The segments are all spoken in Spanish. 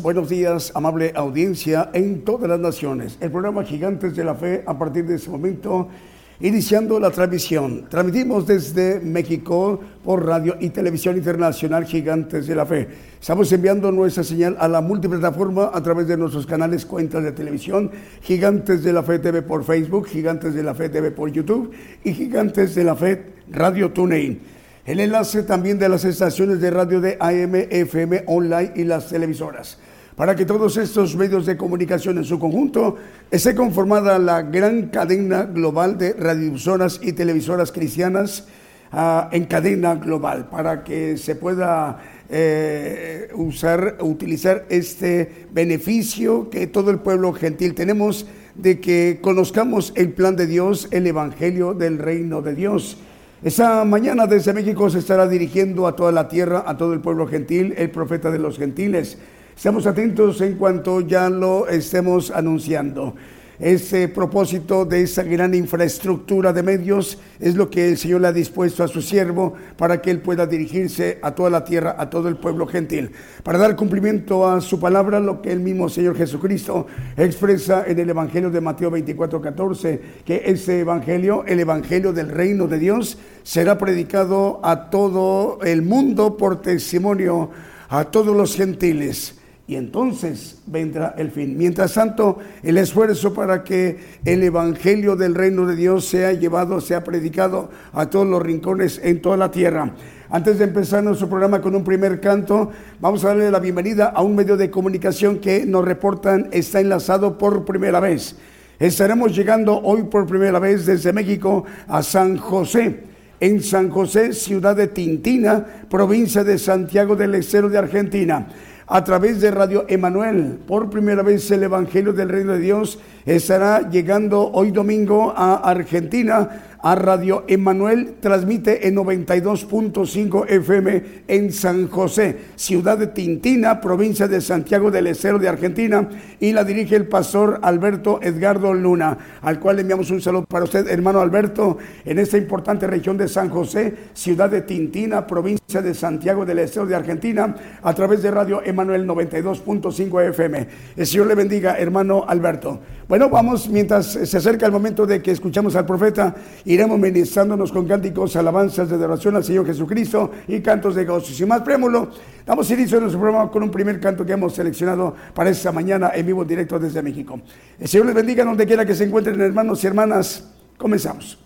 Buenos días, amable audiencia en todas las naciones. El programa Gigantes de la Fe a partir de este momento iniciando la transmisión. Transmitimos desde México por radio y televisión internacional Gigantes de la Fe. Estamos enviando nuestra señal a la multiplataforma a través de nuestros canales, cuentas de televisión, Gigantes de la Fe TV por Facebook, Gigantes de la Fe TV por YouTube y Gigantes de la Fe Radio TuneIn. El enlace también de las estaciones de radio de AM, FM, online y las televisoras para que todos estos medios de comunicación en su conjunto esté conformada la gran cadena global de radiodifusoras y televisoras cristianas ah, en cadena global, para que se pueda eh, usar, utilizar este beneficio que todo el pueblo gentil tenemos de que conozcamos el plan de Dios, el evangelio del reino de Dios. Esa mañana desde México se estará dirigiendo a toda la tierra, a todo el pueblo gentil, el profeta de los gentiles. Estamos atentos en cuanto ya lo estemos anunciando. Ese propósito de esa gran infraestructura de medios es lo que el Señor le ha dispuesto a su siervo para que él pueda dirigirse a toda la tierra, a todo el pueblo gentil, para dar cumplimiento a su palabra, lo que el mismo Señor Jesucristo expresa en el Evangelio de Mateo 24, 14, que ese Evangelio, el Evangelio del reino de Dios, será predicado a todo el mundo por testimonio a todos los gentiles y entonces vendrá el fin. Mientras tanto, el esfuerzo para que el Evangelio del reino de Dios sea llevado, sea predicado a todos los rincones en toda la tierra. Antes de empezar nuestro programa con un primer canto, vamos a darle la bienvenida a un medio de comunicación que nos reportan está enlazado por primera vez. Estaremos llegando hoy por primera vez desde México a San José en San José, ciudad de Tintina, provincia de Santiago del Estero de Argentina a través de Radio Emanuel. Por primera vez el Evangelio del Reino de Dios estará llegando hoy domingo a Argentina a Radio Emanuel, transmite en 92.5 FM en San José, ciudad de Tintina, provincia de Santiago del Estero de Argentina, y la dirige el pastor Alberto Edgardo Luna, al cual le enviamos un saludo para usted, hermano Alberto, en esta importante región de San José, ciudad de Tintina, provincia de Santiago del Estero de Argentina, a través de Radio Emanuel 92.5 FM. El Señor le bendiga, hermano Alberto. Bueno, vamos, mientras se acerca el momento de que escuchamos al profeta, iremos ministrándonos con cánticos, alabanzas de adoración al Señor Jesucristo y cantos de gozo. Sin más prémulo, damos inicio a nuestro programa con un primer canto que hemos seleccionado para esta mañana en vivo directo desde México. El Señor les bendiga donde quiera que se encuentren, hermanos y hermanas. Comenzamos.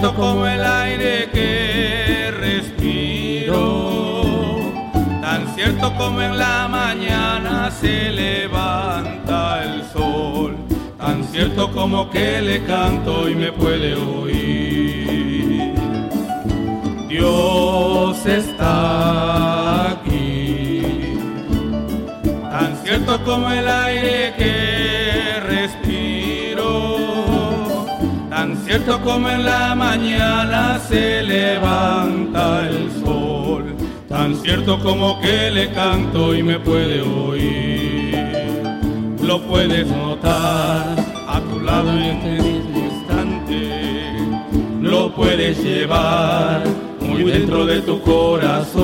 Tan cierto como el aire que respiro, tan cierto como en la mañana se levanta el sol. Cierto como que le canto y me puede oír. Dios está aquí, tan cierto como el aire que cierto como en la mañana se levanta el sol, tan cierto como que le canto y me puede oír lo puedes notar a tu lado en este mismo instante. Lo puedes llevar muy dentro de tu corazón.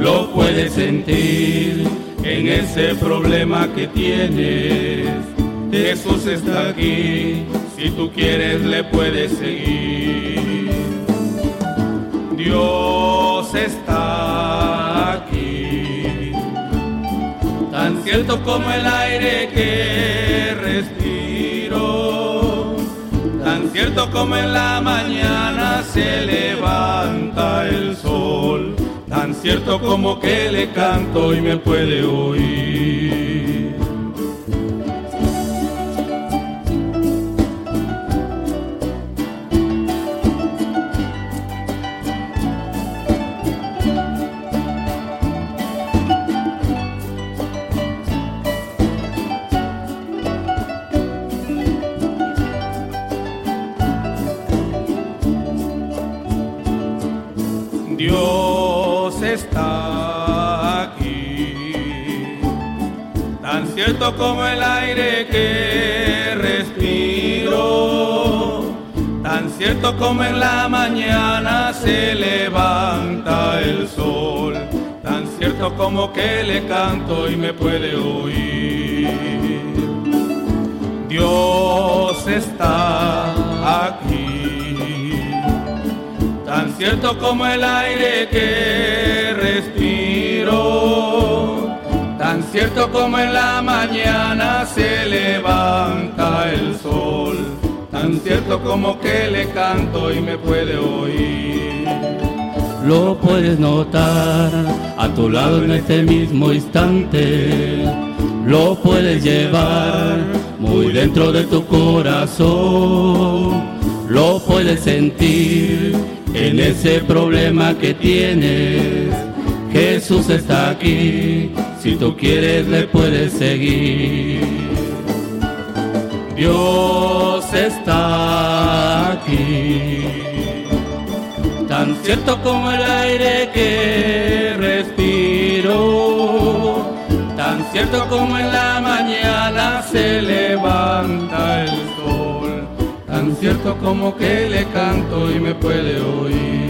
Lo puedes sentir en ese problema que tienes. Jesús está aquí, si tú quieres le puedes seguir. Dios está aquí tan cierto como el aire que respiro, tan cierto como en la mañana se levanta el sol, tan cierto como que le canto y me puede oír. Cierto como el aire que respiro, tan cierto como en la mañana se levanta el sol, tan cierto como que le canto y me puede oír. Dios está aquí. Tan cierto como el aire que respiro, tan cierto como en la mañana se levanta el sol, tan cierto como que le canto y me puede oír. Lo puedes notar a tu lado en este mismo instante, lo puedes llevar muy dentro de tu corazón, lo puedes sentir en ese problema que tienes. Jesús está aquí, si tú quieres le puedes seguir. Dios está aquí, tan cierto como el aire que respiro, tan cierto como en la mañana se levanta el sol tan cierto como que le canto y me puede oír.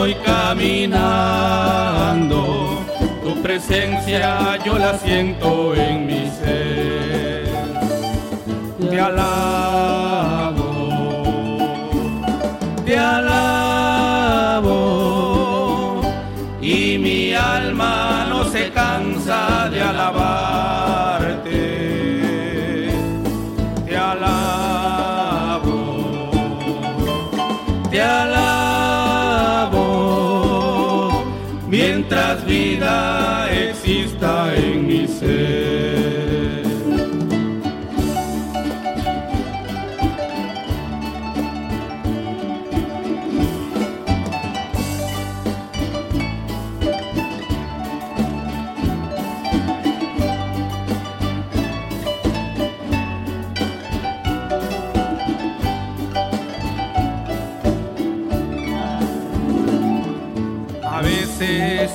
voy caminando, tu presencia yo la siento en mi ser. Te alabo, te alabo, y mi alma no se cansa de alabarte. Exista en mi ser.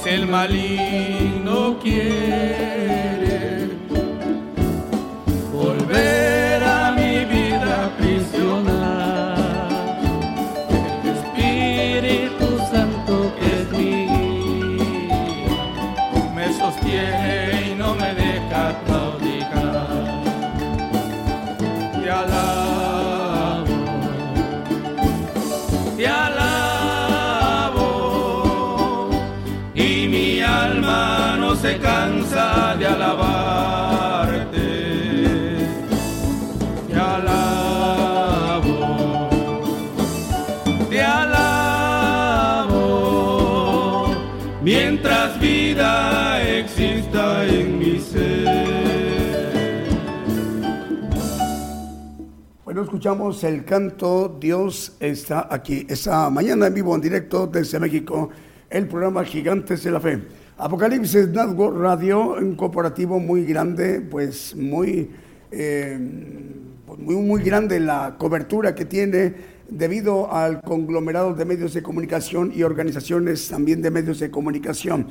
El maligno quiere volver a mi vida prisionar. El Espíritu Santo que es mío me sostiene escuchamos el canto Dios está aquí. Esta mañana en vivo, en directo desde México, el programa Gigantes de la Fe. Apocalipsis Network Radio, un corporativo muy grande, pues muy, eh, pues muy, muy grande la cobertura que tiene debido al conglomerado de medios de comunicación y organizaciones también de medios de comunicación.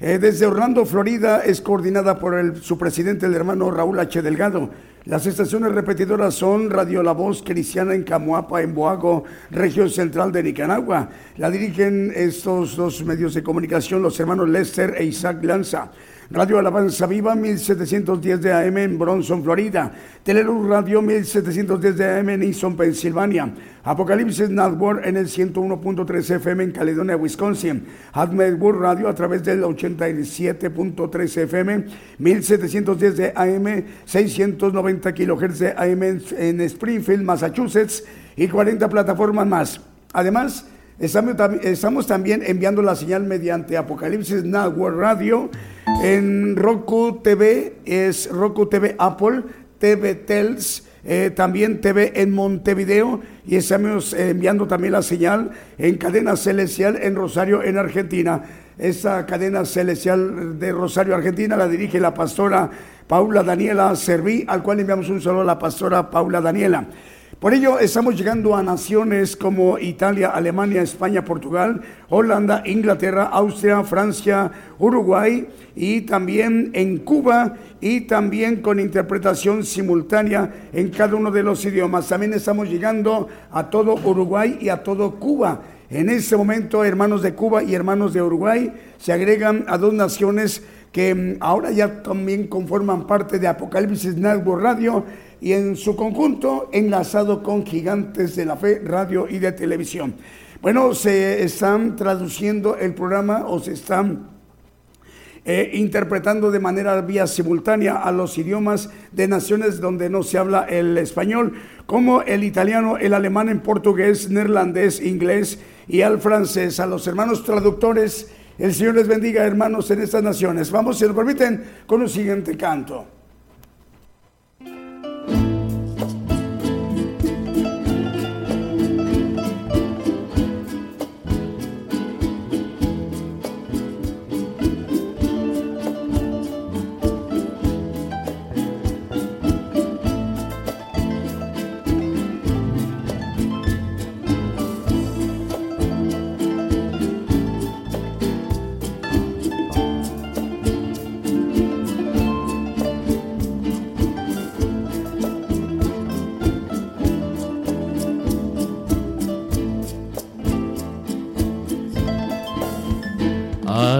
Eh, desde Orlando, Florida, es coordinada por el, su presidente, el hermano Raúl H. Delgado. Las estaciones repetidoras son Radio La Voz Cristiana en Camuapa, en Boago, región central de Nicaragua. La dirigen estos dos medios de comunicación, los hermanos Lester e Isaac Lanza. Radio Alabanza Viva 1710 de AM en Bronson, Florida. Teleluz Radio 1710 de AM en Easton, Pensilvania. Apocalipsis Network en el 101.3 FM en Caledonia, Wisconsin. Admetworld Radio a través del 87.3 FM, 1710 de AM, 690 kHz de AM en Springfield, Massachusetts y 40 plataformas más. Además, Estamos, tam- estamos también enviando la señal mediante Apocalipsis Network Radio en Roku TV, es Roku TV Apple, TV Tels, eh, también TV en Montevideo y estamos enviando también la señal en cadena celestial en Rosario, en Argentina. Esta cadena celestial de Rosario, Argentina, la dirige la pastora Paula Daniela Serví, al cual enviamos un saludo a la pastora Paula Daniela. Por ello estamos llegando a naciones como Italia, Alemania, España, Portugal, Holanda, Inglaterra, Austria, Francia, Uruguay y también en Cuba y también con interpretación simultánea en cada uno de los idiomas. También estamos llegando a todo Uruguay y a todo Cuba. En este momento, hermanos de Cuba y hermanos de Uruguay se agregan a dos naciones que mm, ahora ya también conforman parte de Apocalipsis Network Radio y en su conjunto enlazado con Gigantes de la Fe, radio y de televisión. Bueno, se están traduciendo el programa o se están eh, interpretando de manera vía simultánea a los idiomas de naciones donde no se habla el español, como el italiano, el alemán en portugués, neerlandés, inglés y al francés. A los hermanos traductores, el Señor les bendiga, hermanos, en estas naciones. Vamos, si nos permiten, con un siguiente canto.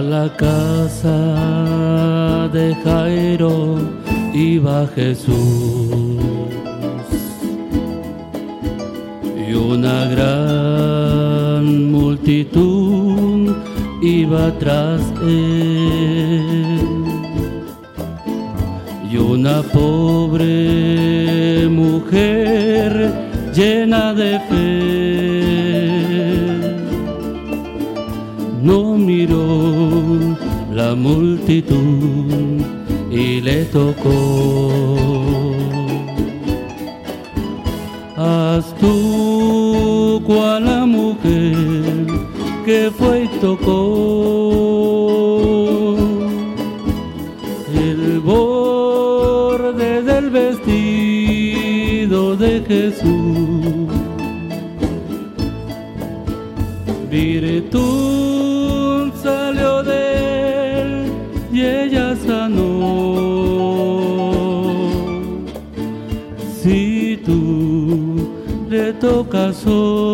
La casa de Jairo iba Jesús. Y una gran multitud iba tras él. Y una pobre mujer llena de fe no miró la multitud y le tocó. Haz tú cual la mujer que fue y tocó el borde del vestido de Jesús. Tocas hoy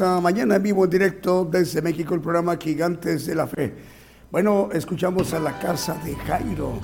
mañana en vivo en directo desde México, el programa Gigantes de la Fe. Bueno, escuchamos a la casa de Jairo.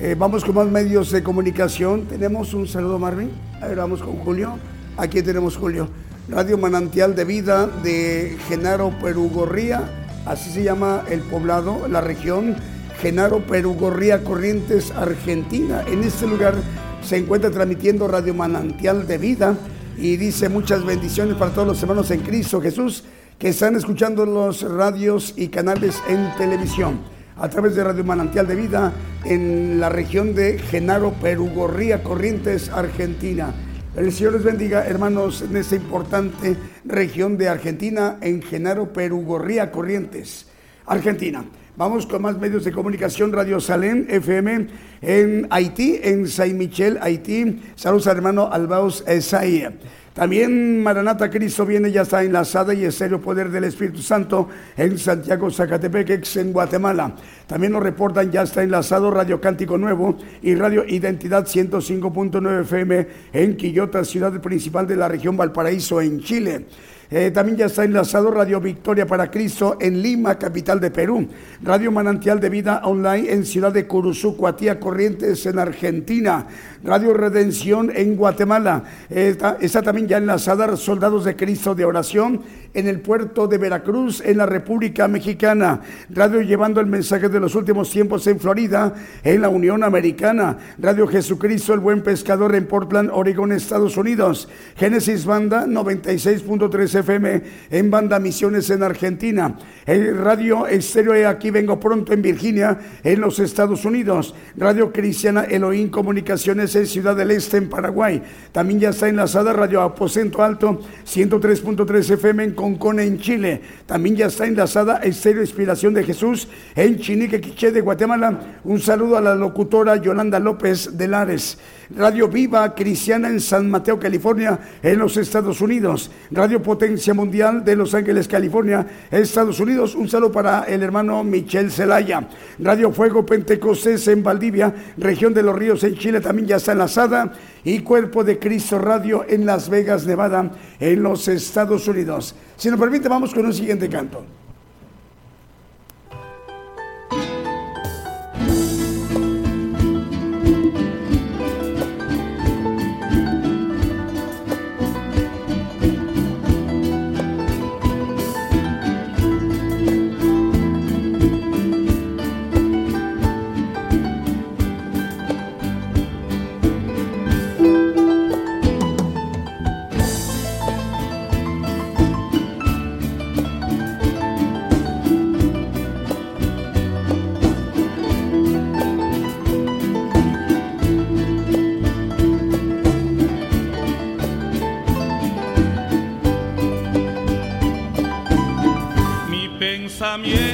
Eh, vamos con más medios de comunicación. Tenemos un saludo, Marvin. A ver, vamos con Julio. Aquí tenemos Julio. Radio Manantial de Vida de Genaro Perugorría. Así se llama el poblado, la región. Genaro Perugorría Corrientes, Argentina. En este lugar se encuentra transmitiendo Radio Manantial de Vida. Y dice muchas bendiciones para todos los hermanos en Cristo Jesús que están escuchando los radios y canales en televisión a través de Radio Manantial de Vida en la región de Genaro, Perugorría, Corrientes, Argentina. El Señor les bendiga, hermanos, en esta importante región de Argentina, en Genaro, Perugorría, Corrientes, Argentina. Vamos con más medios de comunicación, Radio Salén, FM, en Haití, en Saint Michel, Haití. Saludos al hermano Albaus Esaía. También Maranata Cristo viene, ya está enlazada y serio Poder del Espíritu Santo en Santiago, Zacatepec, en Guatemala. También nos reportan, ya está enlazado Radio Cántico Nuevo y Radio Identidad 105.9 FM en Quillota, ciudad principal de la región Valparaíso, en Chile. Eh, también ya está enlazado Radio Victoria para Cristo en Lima, capital de Perú. Radio Manantial de Vida Online en Ciudad de Curuzú, Cuatía Corrientes en Argentina. Radio Redención en Guatemala. está, está, también ya enlazada Soldados de Cristo de Oración en el puerto de Veracruz, en la República Mexicana. Radio llevando el mensaje de los últimos tiempos en Florida, en la Unión Americana. Radio Jesucristo, el buen pescador en Portland, Oregon, Estados Unidos. Génesis Banda 96.3 FM en Banda Misiones en Argentina. El Radio Estéreo Aquí Vengo Pronto en Virginia, en los Estados Unidos. Radio Cristiana Elohim Comunicaciones en Ciudad del Este, en Paraguay. También ya está enlazada Radio Aposento Alto 103.3 FM en Concone, en Chile. También ya está enlazada Estéreo Inspiración de Jesús en De Guatemala. Un saludo a la locutora Yolanda López de Lares. Radio Viva Cristiana en San Mateo, California, en los Estados Unidos. Radio Potencia Mundial de Los Ángeles, California, Estados Unidos. Un saludo para el hermano Michel Zelaya. Radio Fuego Pentecostés en Valdivia, región de los Ríos en Chile, también ya está enlazada. Y Cuerpo de Cristo Radio en Las Vegas, Nevada, en los Estados Unidos. Si nos permite, vamos con un siguiente canto. pensamiento.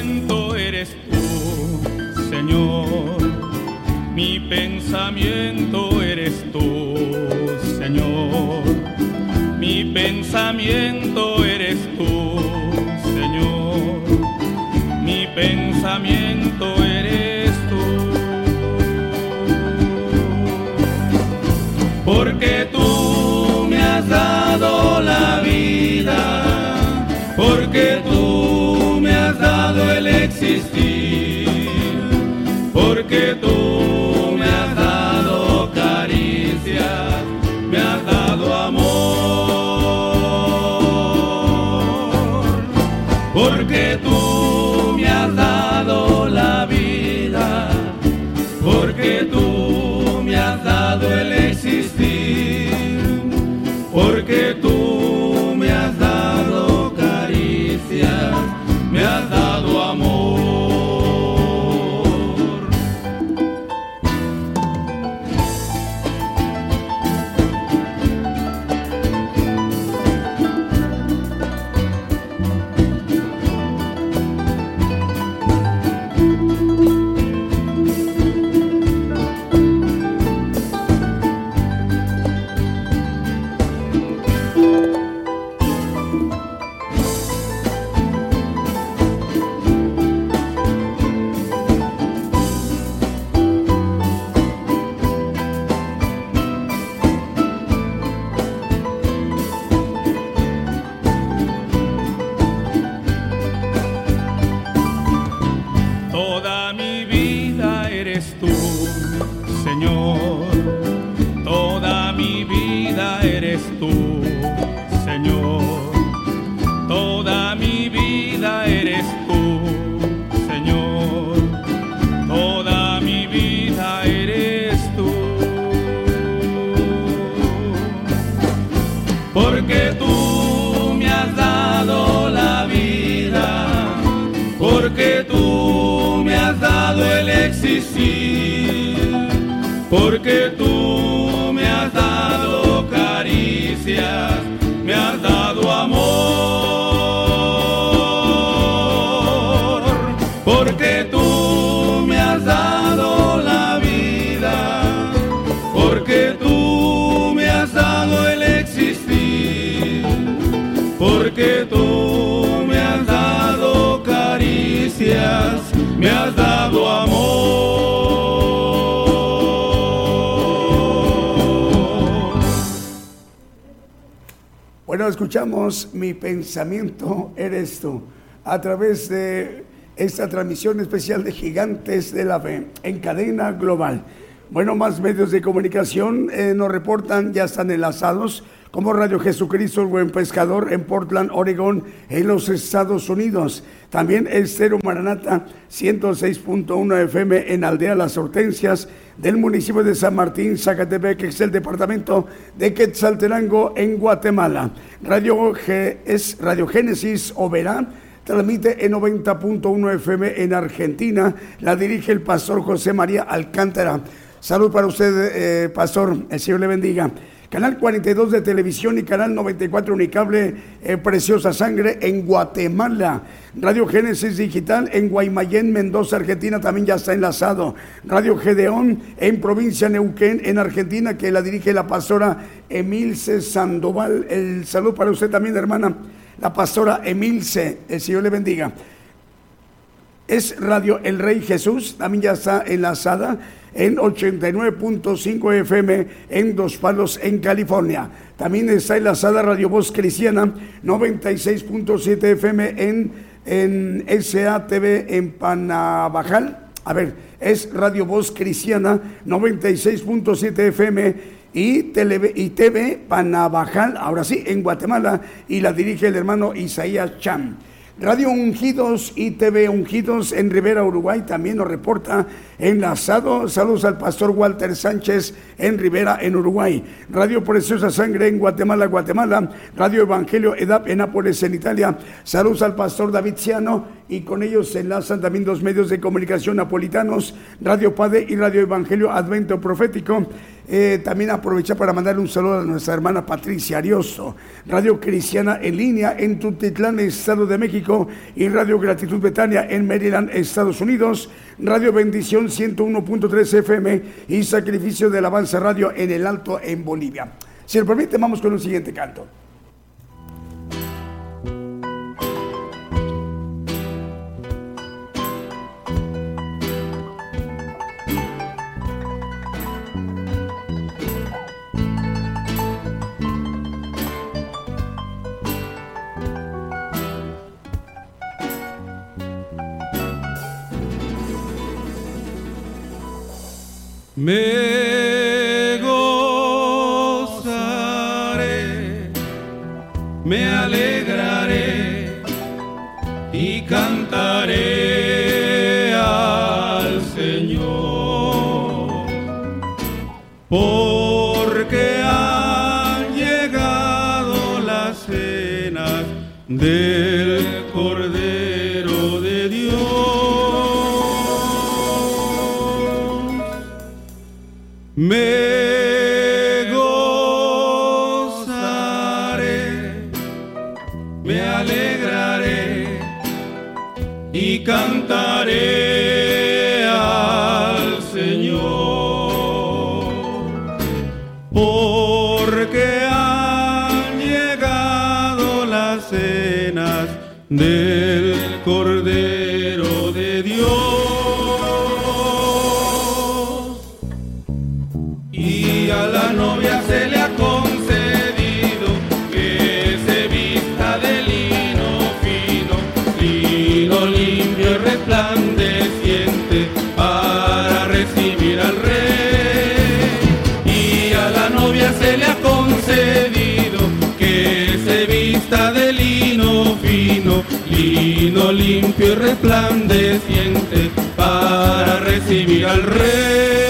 El existir, porque Mi pensamiento eres tú a través de esta transmisión especial de Gigantes de la Fe en cadena global. Bueno, más medios de comunicación eh, nos reportan, ya están enlazados, como Radio Jesucristo, el Buen Pescador, en Portland, Oregón, en los Estados Unidos. También el Cero Maranata, 106.1 FM en Aldea Las Hortensias, del municipio de San Martín, Zacatepec, que es el departamento de Quetzaltenango, en Guatemala. Radio G, es Radio Génesis Oberá, transmite en 90.1 FM en Argentina. La dirige el pastor José María Alcántara. Salud para usted, eh, pastor. El Señor le bendiga. Canal 42 de televisión y Canal 94 Unicable eh, Preciosa Sangre en Guatemala. Radio Génesis Digital en Guaymallén, Mendoza, Argentina también ya está enlazado. Radio Gedeón en provincia Neuquén, en Argentina, que la dirige la pastora Emilce Sandoval. El salud para usted también, hermana. La pastora Emilce. El Señor le bendiga. Es Radio El Rey Jesús, también ya está enlazada en 89.5 FM en Dos Palos, en California. También está enlazada Radio Voz Cristiana, 96.7 FM en, en SATV en Panabajal. A ver, es Radio Voz Cristiana, 96.7 FM y, tele, y TV Panabajal, ahora sí, en Guatemala, y la dirige el hermano Isaías Cham. Radio Ungidos y TV Ungidos en Rivera, Uruguay, también nos reporta enlazado. Saludos al pastor Walter Sánchez en Rivera, en Uruguay. Radio Preciosa Sangre en Guatemala, Guatemala. Radio Evangelio EDAP en Nápoles, en Italia. Saludos al pastor David Ciano y con ellos se enlazan también dos medios de comunicación napolitanos, Radio Padre y Radio Evangelio Advento Profético. Eh, también aprovechar para mandarle un saludo a nuestra hermana Patricia Arioso, Radio Cristiana en línea en Tutitlán, Estado de México, y Radio Gratitud Betania en Maryland, Estados Unidos. Radio Bendición 101.3 FM y Sacrificio del Avance Radio en el Alto en Bolivia. Si lo permite, vamos con un siguiente canto. Mais Vino limpio y resplandeciente para recibir al rey.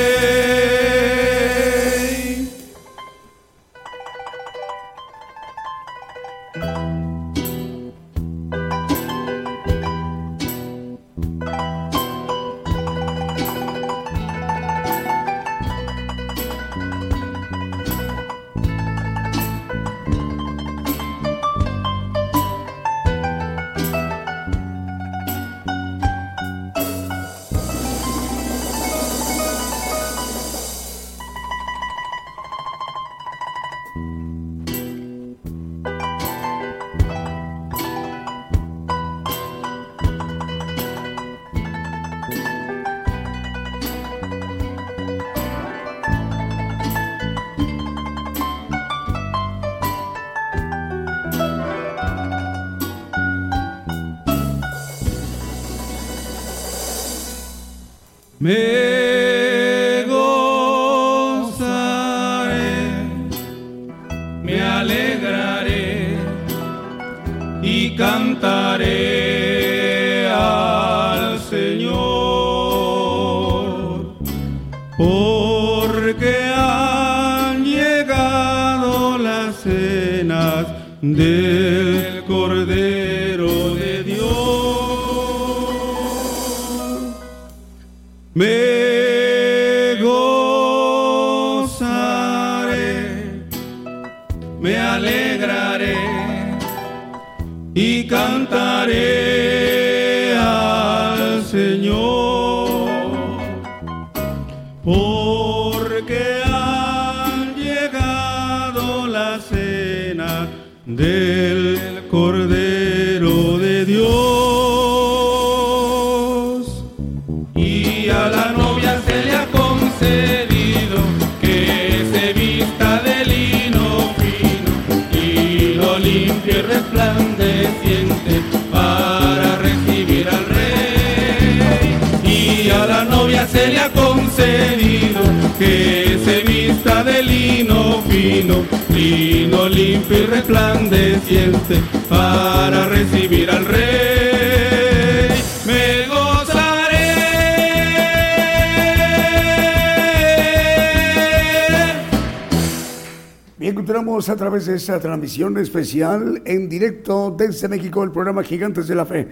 fino, lino limpio y resplandeciente, para recibir al rey. Me gozaré. Bien, continuamos a través de esta transmisión especial en directo desde México, el programa Gigantes de la Fe.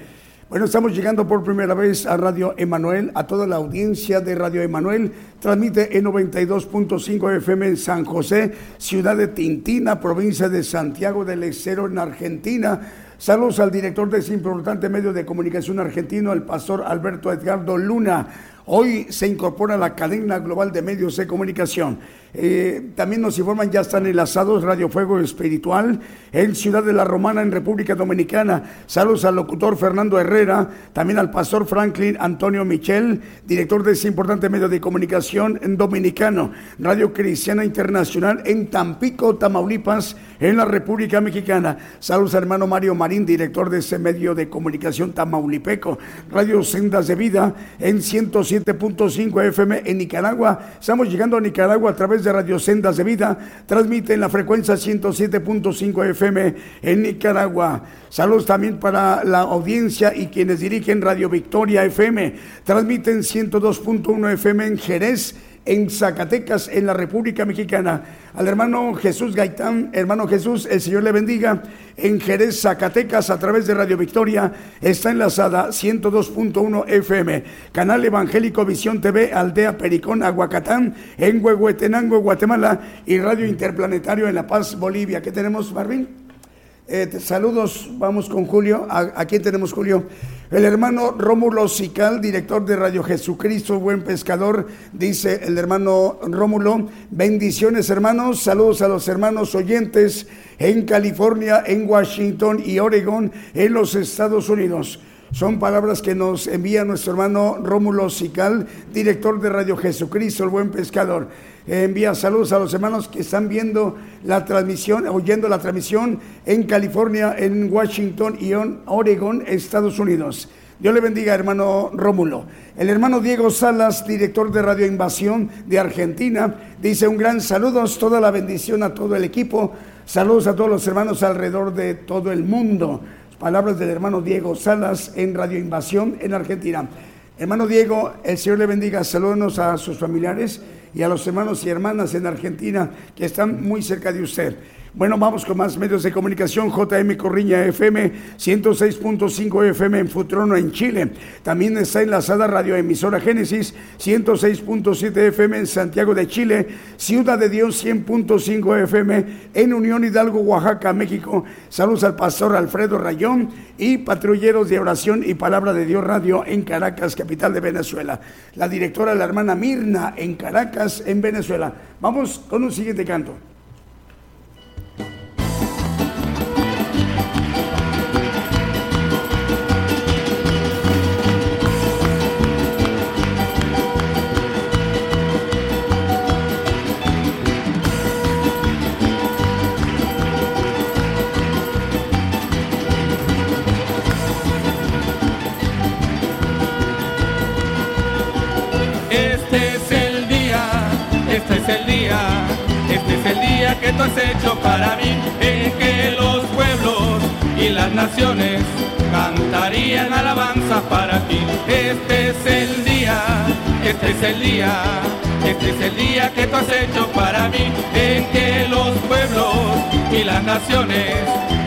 Bueno, estamos llegando por primera vez a Radio Emanuel, a toda la audiencia de Radio Emanuel. Transmite en 92.5 FM en San José, ciudad de Tintina, provincia de Santiago del Estero, en Argentina. Saludos al director de ese importante medio de comunicación argentino, el pastor Alberto Edgardo Luna. Hoy se incorpora a la cadena global de medios de comunicación. Eh, también nos informan, ya están enlazados Radio Fuego Espiritual en Ciudad de la Romana, en República Dominicana. Saludos al locutor Fernando Herrera, también al pastor Franklin Antonio Michel, director de ese importante medio de comunicación en dominicano. Radio Cristiana Internacional en Tampico, Tamaulipas, en la República Mexicana. Saludos al hermano Mario Marín, director de ese medio de comunicación tamaulipeco. Radio Sendas de Vida en 107.5 FM en Nicaragua. Estamos llegando a Nicaragua a través de Radio Sendas de Vida, transmite en la frecuencia 107.5 FM en Nicaragua. Saludos también para la audiencia y quienes dirigen Radio Victoria FM, transmiten 102.1 FM en Jerez en Zacatecas, en la República Mexicana. Al hermano Jesús Gaitán, hermano Jesús, el Señor le bendiga. En Jerez, Zacatecas, a través de Radio Victoria, está enlazada 102.1 FM. Canal Evangélico Visión TV, Aldea Pericón, Aguacatán, en Huehuetenango, Guatemala. Y Radio Interplanetario en La Paz, Bolivia. ¿Qué tenemos, Marvin? Eh, saludos, vamos con Julio. ¿A, quién tenemos, Julio? El hermano Rómulo Sical, director de Radio Jesucristo, buen pescador, dice el hermano Rómulo. Bendiciones, hermanos. Saludos a los hermanos oyentes en California, en Washington y Oregon, en los Estados Unidos. Son palabras que nos envía nuestro hermano Rómulo Sical, director de Radio Jesucristo, el buen pescador envía saludos a los hermanos que están viendo la transmisión, oyendo la transmisión en California, en Washington y en Oregon, Estados Unidos. Dios le bendiga, hermano Rómulo. El hermano Diego Salas, director de Radio Invasión de Argentina, dice un gran saludos, toda la bendición a todo el equipo. Saludos a todos los hermanos alrededor de todo el mundo. Palabras del hermano Diego Salas en Radio Invasión en Argentina. Hermano Diego, el Señor le bendiga. Saludos a sus familiares y a los hermanos y hermanas en Argentina que están muy cerca de usted. Bueno, vamos con más medios de comunicación. JM Corriña FM, 106.5 FM en Futrono, en Chile. También está enlazada Radio Emisora Génesis, 106.7 FM en Santiago de Chile. Ciudad de Dios, 100.5 FM en Unión Hidalgo, Oaxaca, México. Saludos al pastor Alfredo Rayón y patrulleros de oración y palabra de Dios Radio en Caracas, capital de Venezuela. La directora, la hermana Mirna, en Caracas, en Venezuela. Vamos con un siguiente canto. Las naciones cantarían alabanzas para ti. Este es el día, este es el día, este es el día que tú has hecho para mí, en que los pueblos y las naciones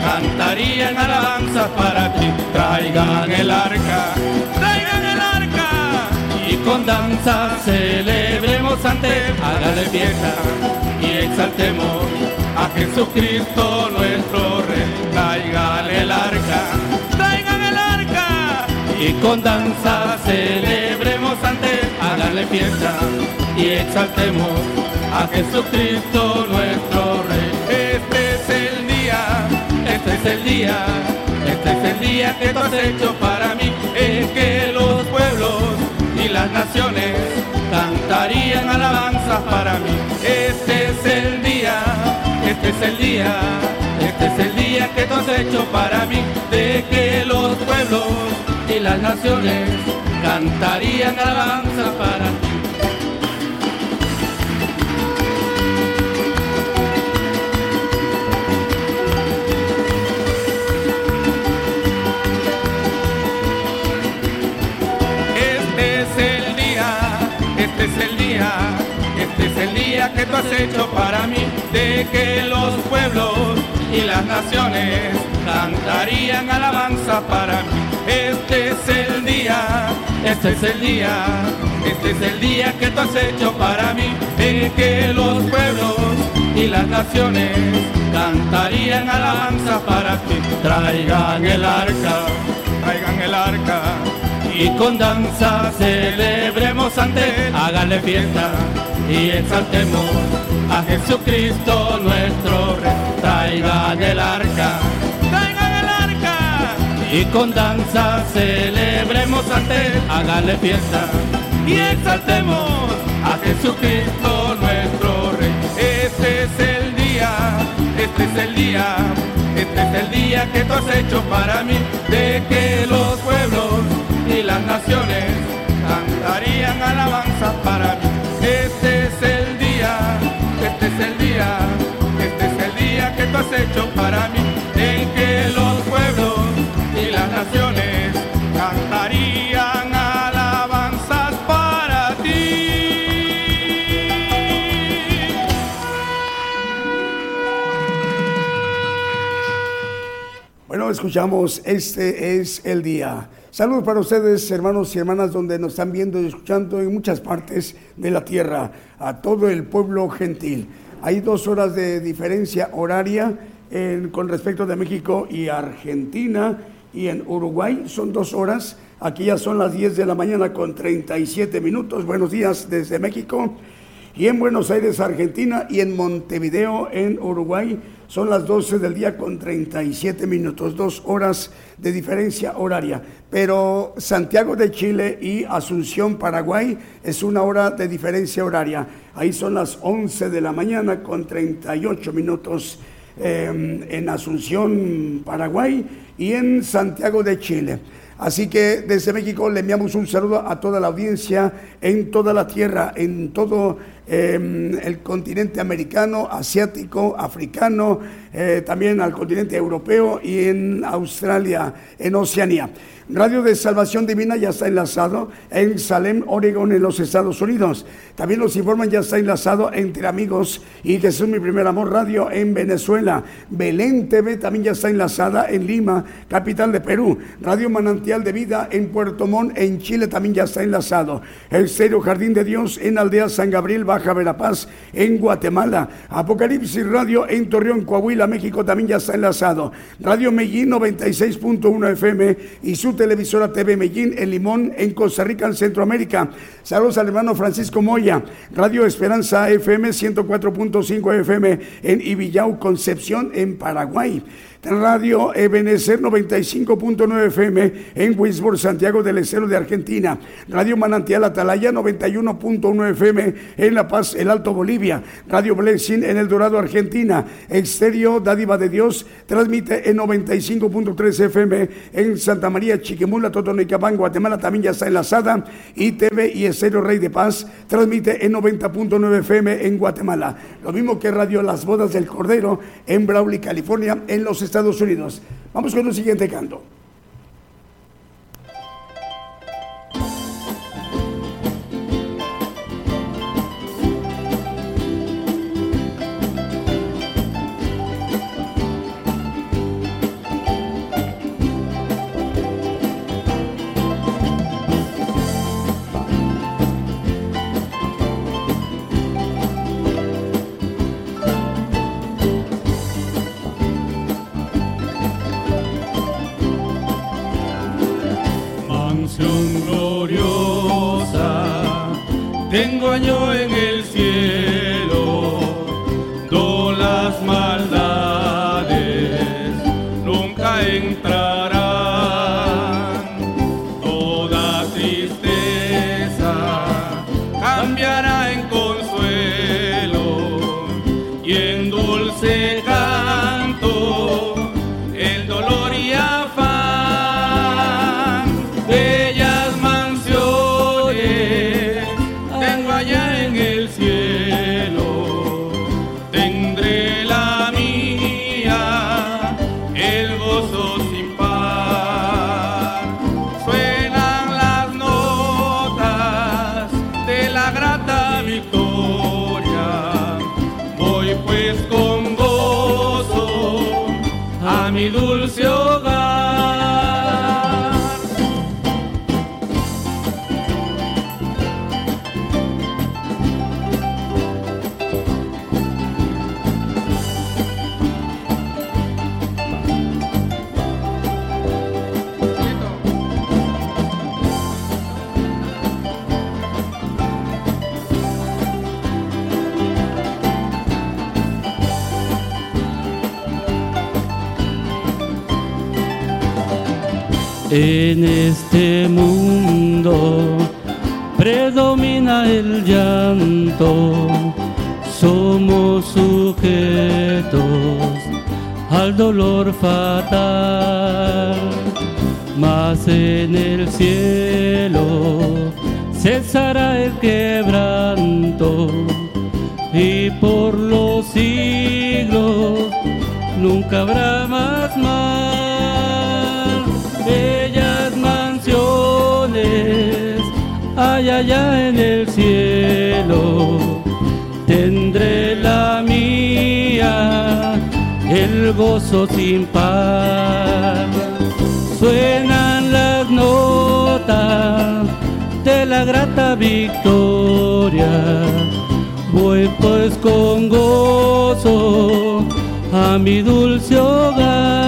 cantarían alabanzas para ti. Traigan el arca, traigan el arca y con danza celebremos ante, hágale fiesta y exaltemos a Jesucristo nuestro. Traigan el arca, traigan el arca y con danza celebremos ante, háganle fiesta y exaltemos a Jesucristo nuestro Rey. Este es el día, este es el día, este es el día que tú has hecho para mí, es que los pueblos y las naciones cantarían alabanzas para mí. Este es el día, este es el día, este es el día que tú has hecho para mí, de que los pueblos y las naciones cantarían alabanzas para mí. Que tú has hecho para mí, de que los pueblos y las naciones cantarían alabanza para mí. Este es el día, este es el día, este es el día que tú has hecho para mí, en que los pueblos y las naciones cantarían alabanza para ti. Traigan el arca, traigan el arca y con danza celebremos ante él. Háganle fiesta y exaltemos a Jesucristo nuestro Rey. Traigan el arca, traigan el arca y con danza celebremos ante él. Háganle fiesta y exaltemos a Jesucristo nuestro Rey. Este es el día, este es el día, este es el día que tú has hecho para mí, de que los pueblos y las naciones cantarían alabanza hecho para mí, en que los pueblos y las naciones cantarían alabanzas para ti. Bueno, escuchamos, este es el día. Saludos para ustedes, hermanos y hermanas, donde nos están viendo y escuchando en muchas partes de la tierra, a todo el pueblo gentil. Hay dos horas de diferencia horaria con respecto de México y Argentina, y en Uruguay son dos horas. Aquí ya son las 10 de la mañana con 37 minutos. Buenos días desde México. Y en Buenos Aires, Argentina, y en Montevideo, en Uruguay, son las 12 del día con 37 minutos, dos horas de diferencia horaria. Pero Santiago de Chile y Asunción, Paraguay, es una hora de diferencia horaria. Ahí son las 11 de la mañana con 38 minutos eh, en Asunción, Paraguay, y en Santiago de Chile. Así que desde México le enviamos un saludo a toda la audiencia en toda la tierra, en todo eh, el continente americano, asiático, africano, eh, también al continente europeo y en Australia, en Oceanía. Radio de Salvación Divina ya está enlazado en Salem, Oregon, en los Estados Unidos. También nos informan ya está enlazado entre amigos y Jesús mi primer amor radio en Venezuela. Belén TV también ya está enlazada en Lima, capital de Perú. Radio Manantial de Vida en Puerto Montt, en Chile también ya está enlazado. El Estéreo Jardín de Dios en Aldea San Gabriel, Baja Verapaz, en Guatemala. Apocalipsis Radio en Torreón, Coahuila, México también ya está enlazado. Radio Medellín 96.1 FM y su televisora TV Medellín en Limón, en Costa Rica, en Centroamérica. Saludos al hermano Francisco Moya. Radio Esperanza FM 104.5 FM en Ibillau, Concepción, en Paraguay. Radio Ebenecer 95.9 FM en Wisborne, Santiago del Estero de Argentina. Radio Manantial Atalaya 91.1 FM en La Paz, el Alto Bolivia. Radio Blessing en El Dorado, Argentina. Exterior Dádiva de Dios transmite en 95.3 FM en Santa María, Chiquimula, Totonicapán, Guatemala también ya está enlazada. Y TV y Estéreo Rey de Paz transmite en 90.9 FM en Guatemala. Lo mismo que Radio Las Bodas del Cordero en Brawley, California, en los Estados Unidos. Vamos con un siguiente canto. Tengo yo en el cielo, este mundo predomina el llanto, somos sujetos al dolor fatal, mas en el cielo cesará el quebranto y por los siglos nunca habrá más mal. Hay allá en el cielo, tendré la mía, el gozo sin par. Suenan las notas de la grata victoria. Voy pues con gozo a mi dulce hogar.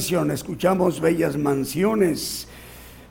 Escuchamos Bellas Mansiones.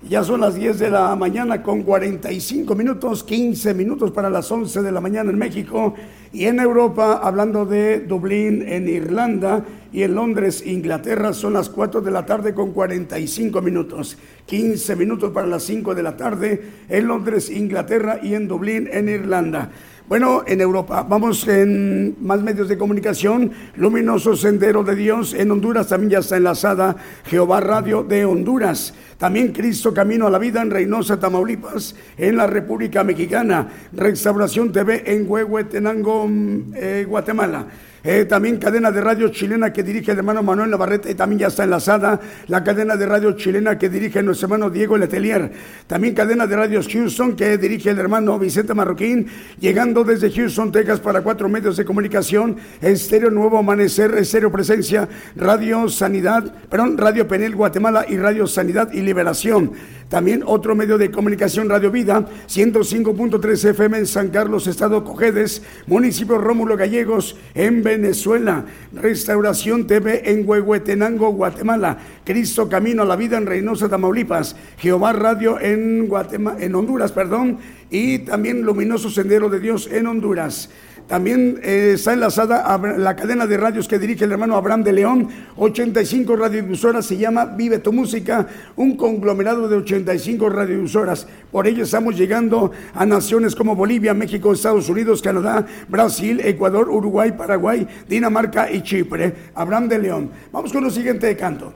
Ya son las 10 de la mañana con 45 minutos, 15 minutos para las 11 de la mañana en México y en Europa, hablando de Dublín en Irlanda y en Londres, Inglaterra, son las 4 de la tarde con 45 minutos, 15 minutos para las 5 de la tarde en Londres, Inglaterra y en Dublín en Irlanda. Bueno, en Europa, vamos en más medios de comunicación. Luminoso Sendero de Dios en Honduras también ya está enlazada Jehová Radio de Honduras. También Cristo Camino a la Vida en Reynosa, Tamaulipas, en la República Mexicana. Restauración TV en Huehuetenango, eh, Guatemala. Eh, también cadena de radio chilena que dirige el hermano Manuel Navarrete también ya está enlazada la cadena de radio chilena que dirige nuestro hermano Diego Letelier. También cadena de radios Houston que dirige el hermano Vicente Marroquín, llegando desde Houston, Texas para cuatro medios de comunicación, Estéreo Nuevo Amanecer, Estéreo Presencia, Radio Sanidad, perdón, Radio Penel Guatemala y Radio Sanidad y Liberación. También otro medio de comunicación, Radio Vida, 105.3 FM en San Carlos, Estado Cojedes, municipio Rómulo Gallegos, en Venezuela. Restauración TV en Huehuetenango, Guatemala. Cristo Camino a la Vida en Reynosa, Tamaulipas. Jehová Radio en, Guatema- en Honduras, perdón. Y también Luminoso Sendero de Dios en Honduras. También eh, está enlazada a la cadena de radios que dirige el hermano Abraham de León, 85 radiodifusoras, se llama Vive tu Música, un conglomerado de 85 radiodifusoras. Por ello estamos llegando a naciones como Bolivia, México, Estados Unidos, Canadá, Brasil, Ecuador, Uruguay, Paraguay, Dinamarca y Chipre. Abraham de León. Vamos con lo siguiente canto.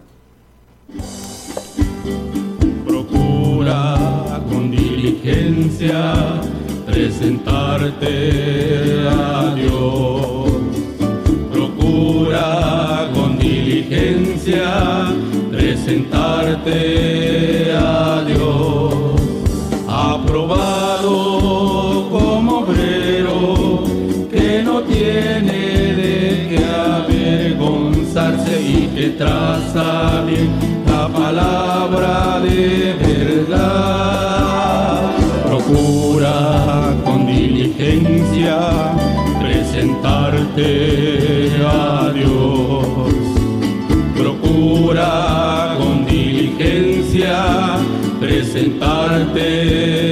Procura con diligencia presentarte a Dios. Procura con diligencia presentarte a Dios. Aprobado como obrero que no tiene de qué avergonzarse y que traza bien la palabra de presentarte a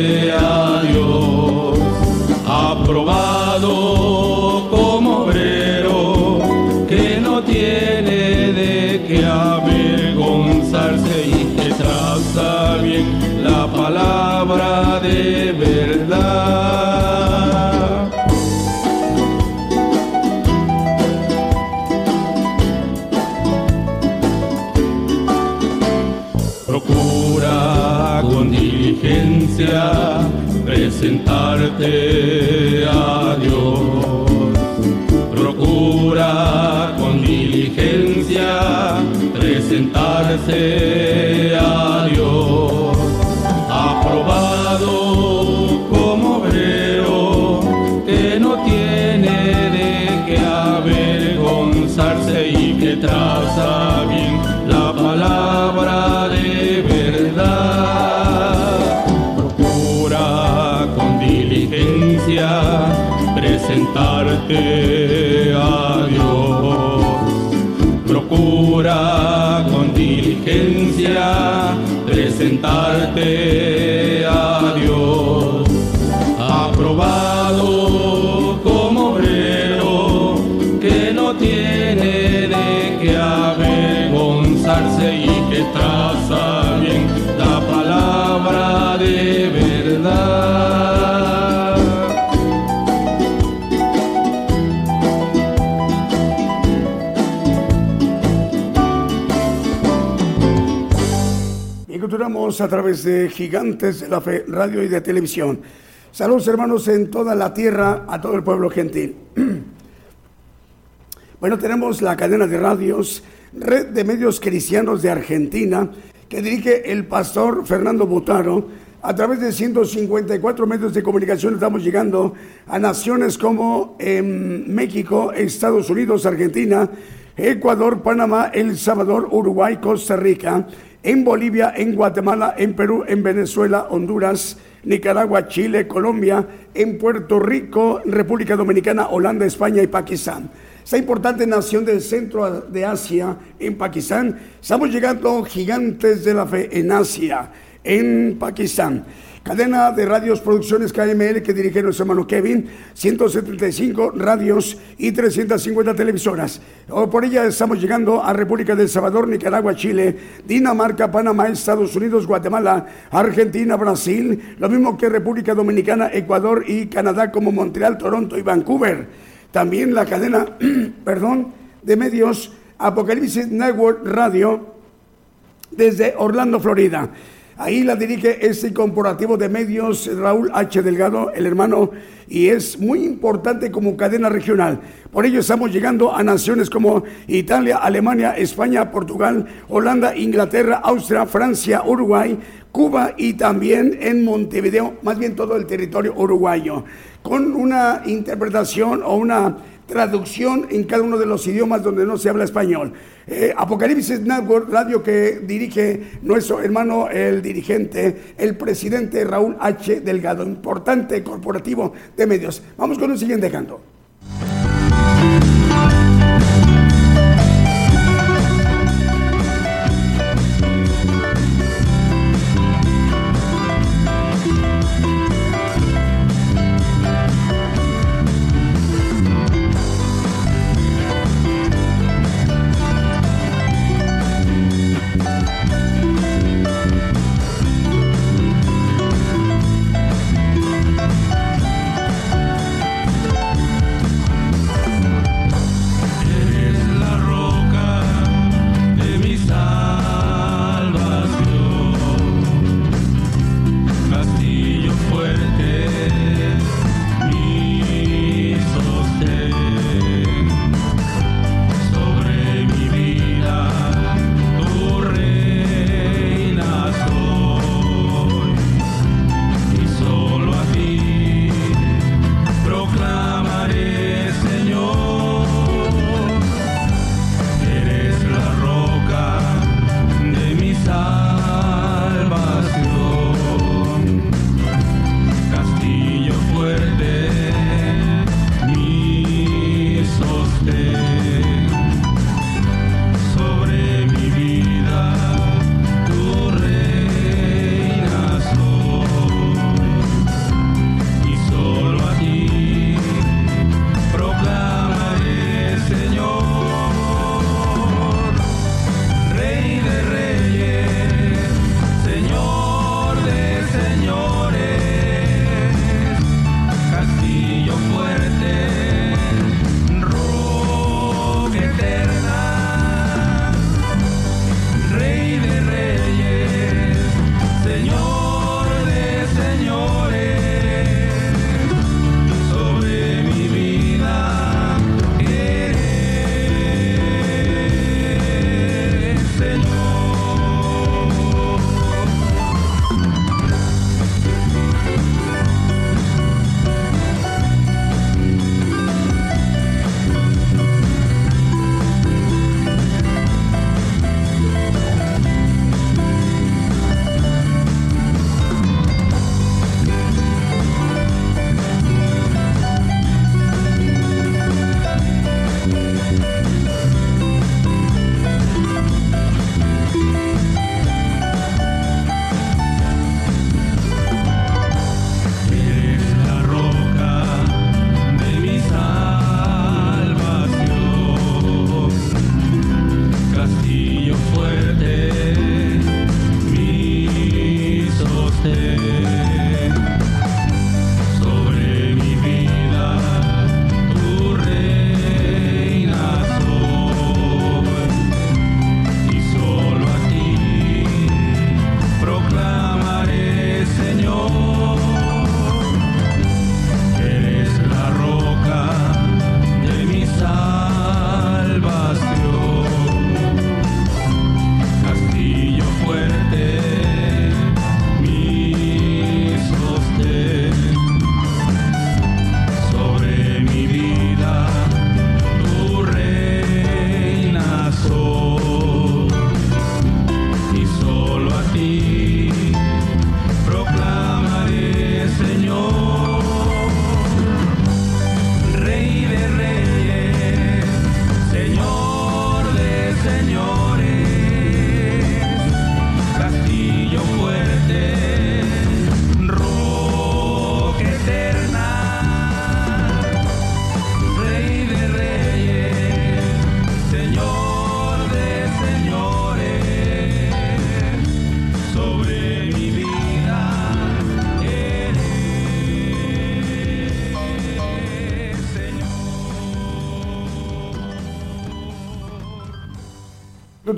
presentarte a Dios. Procura con diligencia presentarse a Dios. Aprobado como obrero que no tiene de qué avergonzarse y que traza bien la palabra presentarte a Dios. Procura con diligencia presentarte a través de Gigantes de la Fe, radio y de televisión. Saludos hermanos en toda la tierra, a todo el pueblo gentil. Bueno, tenemos la cadena de radios, Red de Medios Cristianos de Argentina, que dirige el pastor Fernando Butaro. A través de 154 medios de comunicación estamos llegando a naciones como em, México, Estados Unidos, Argentina, Ecuador, Panamá, El Salvador, Uruguay, Costa Rica, en Bolivia, en Guatemala, en Perú, en Venezuela, Honduras, Nicaragua, Chile, Colombia, en Puerto Rico, República Dominicana, Holanda, España y Pakistán. Esta importante nación del centro de Asia, en Pakistán, estamos llegando gigantes de la fe en Asia, en Pakistán. Cadena de radios Producciones KML que dirige nuestro hermano Kevin, 175 radios y 350 televisoras. O por ella estamos llegando a República del Salvador, Nicaragua, Chile, Dinamarca, Panamá, Estados Unidos, Guatemala, Argentina, Brasil, lo mismo que República Dominicana, Ecuador y Canadá como Montreal, Toronto y Vancouver. También la cadena, perdón, de medios Apocalipsis Network Radio desde Orlando, Florida. Ahí la dirige este corporativo de medios Raúl H. Delgado, el hermano, y es muy importante como cadena regional. Por ello estamos llegando a naciones como Italia, Alemania, España, Portugal, Holanda, Inglaterra, Austria, Francia, Uruguay, Cuba y también en Montevideo, más bien todo el territorio uruguayo, con una interpretación o una traducción en cada uno de los idiomas donde no se habla español. Eh, Apocalipsis Network, radio que dirige nuestro hermano, el dirigente, el presidente Raúl H. Delgado, importante corporativo de medios. Vamos con un siguiente canto.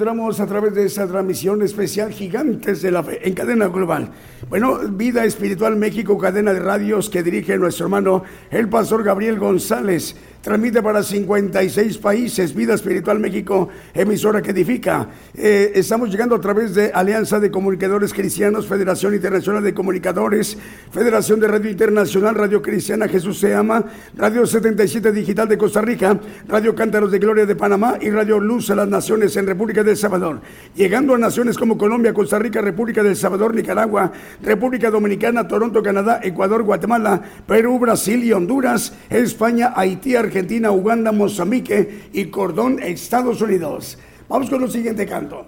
A través de esta transmisión especial Gigantes de la Fe en cadena global. Bueno, Vida Espiritual México, cadena de radios que dirige nuestro hermano el pastor Gabriel González. Transmite para 56 países, Vida Espiritual México, emisora que edifica. Eh, estamos llegando a través de Alianza de Comunicadores Cristianos, Federación Internacional de Comunicadores, Federación de Radio Internacional, Radio Cristiana Jesús se ama, Radio 77 Digital de Costa Rica, Radio Cántaros de Gloria de Panamá y Radio Luz a las Naciones en República del Salvador. Llegando a naciones como Colombia, Costa Rica, República del Salvador, Nicaragua, República Dominicana, Toronto, Canadá, Ecuador, Guatemala, Perú, Brasil y Honduras, España, Haití, Argentina. Uganda, Mozambique y Cordón, Estados Unidos. Vamos con el siguiente canto.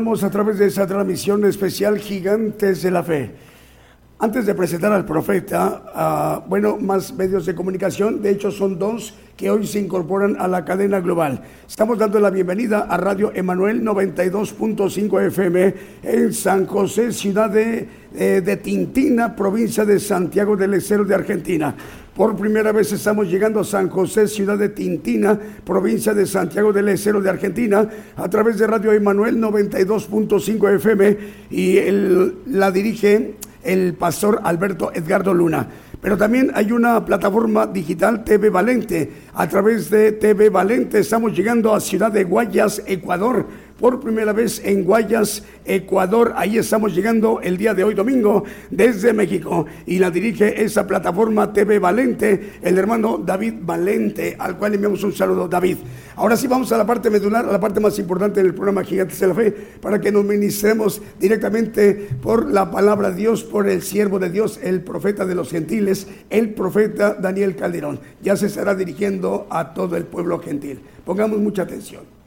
A través de esa transmisión especial Gigantes de la Fe. Antes de presentar al profeta, ah, bueno, más medios de comunicación, de hecho son dos que hoy se incorporan a la cadena global. Estamos dando la bienvenida a Radio Emanuel 92.5 FM en San José, ciudad de, eh, de Tintina, provincia de Santiago del Estero de Argentina. Por primera vez estamos llegando a San José, ciudad de Tintina, provincia de Santiago del Estero de Argentina, a través de Radio Emanuel 92.5 FM y el- la dirige el pastor Alberto Edgardo Luna. Pero también hay una plataforma digital TV Valente. A través de TV Valente estamos llegando a Ciudad de Guayas, Ecuador. Por primera vez en Guayas, Ecuador. Ahí estamos llegando el día de hoy, domingo, desde México. Y la dirige esa plataforma TV Valente, el hermano David Valente, al cual enviamos un saludo, David. Ahora sí vamos a la parte medular, a la parte más importante del programa Gigantes de la Fe, para que nos ministremos directamente por la palabra de Dios, por el siervo de Dios, el profeta de los gentiles, el profeta Daniel Calderón. Ya se estará dirigiendo a todo el pueblo gentil. Pongamos mucha atención.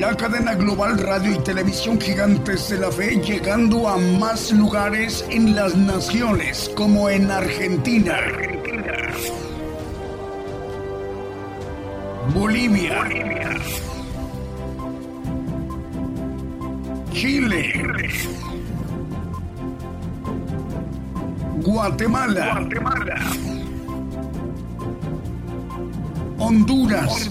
La cadena global radio y televisión gigantes de la fe llegando a más lugares en las naciones como en Argentina, Bolivia, Chile, Guatemala, Honduras.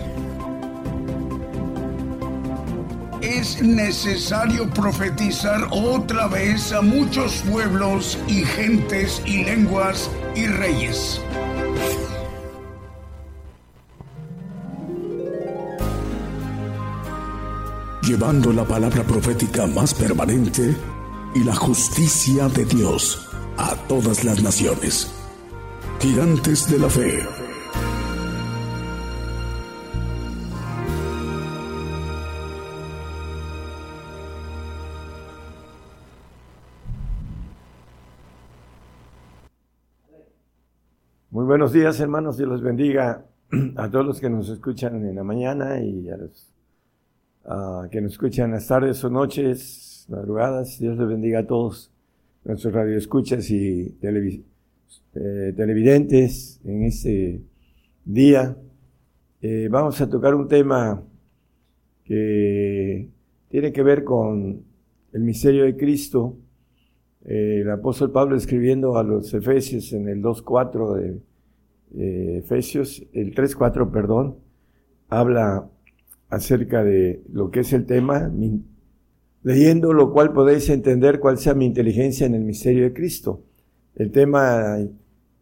es necesario profetizar otra vez a muchos pueblos y gentes y lenguas y reyes. llevando la palabra profética más permanente y la justicia de Dios a todas las naciones. Gigantes de la fe. Buenos días, hermanos. Dios los bendiga a todos los que nos escuchan en la mañana y a los ah, que nos escuchan las tardes o noches, madrugadas. Dios les bendiga a todos nuestros radioescuchas y eh, televidentes en este día. Eh, vamos a tocar un tema que tiene que ver con el misterio de Cristo. Eh, el apóstol Pablo escribiendo a los Efesios en el 2.4 de eh, Efesios, el 3.4, perdón, habla acerca de lo que es el tema, leyendo lo cual podéis entender cuál sea mi inteligencia en el misterio de Cristo. El tema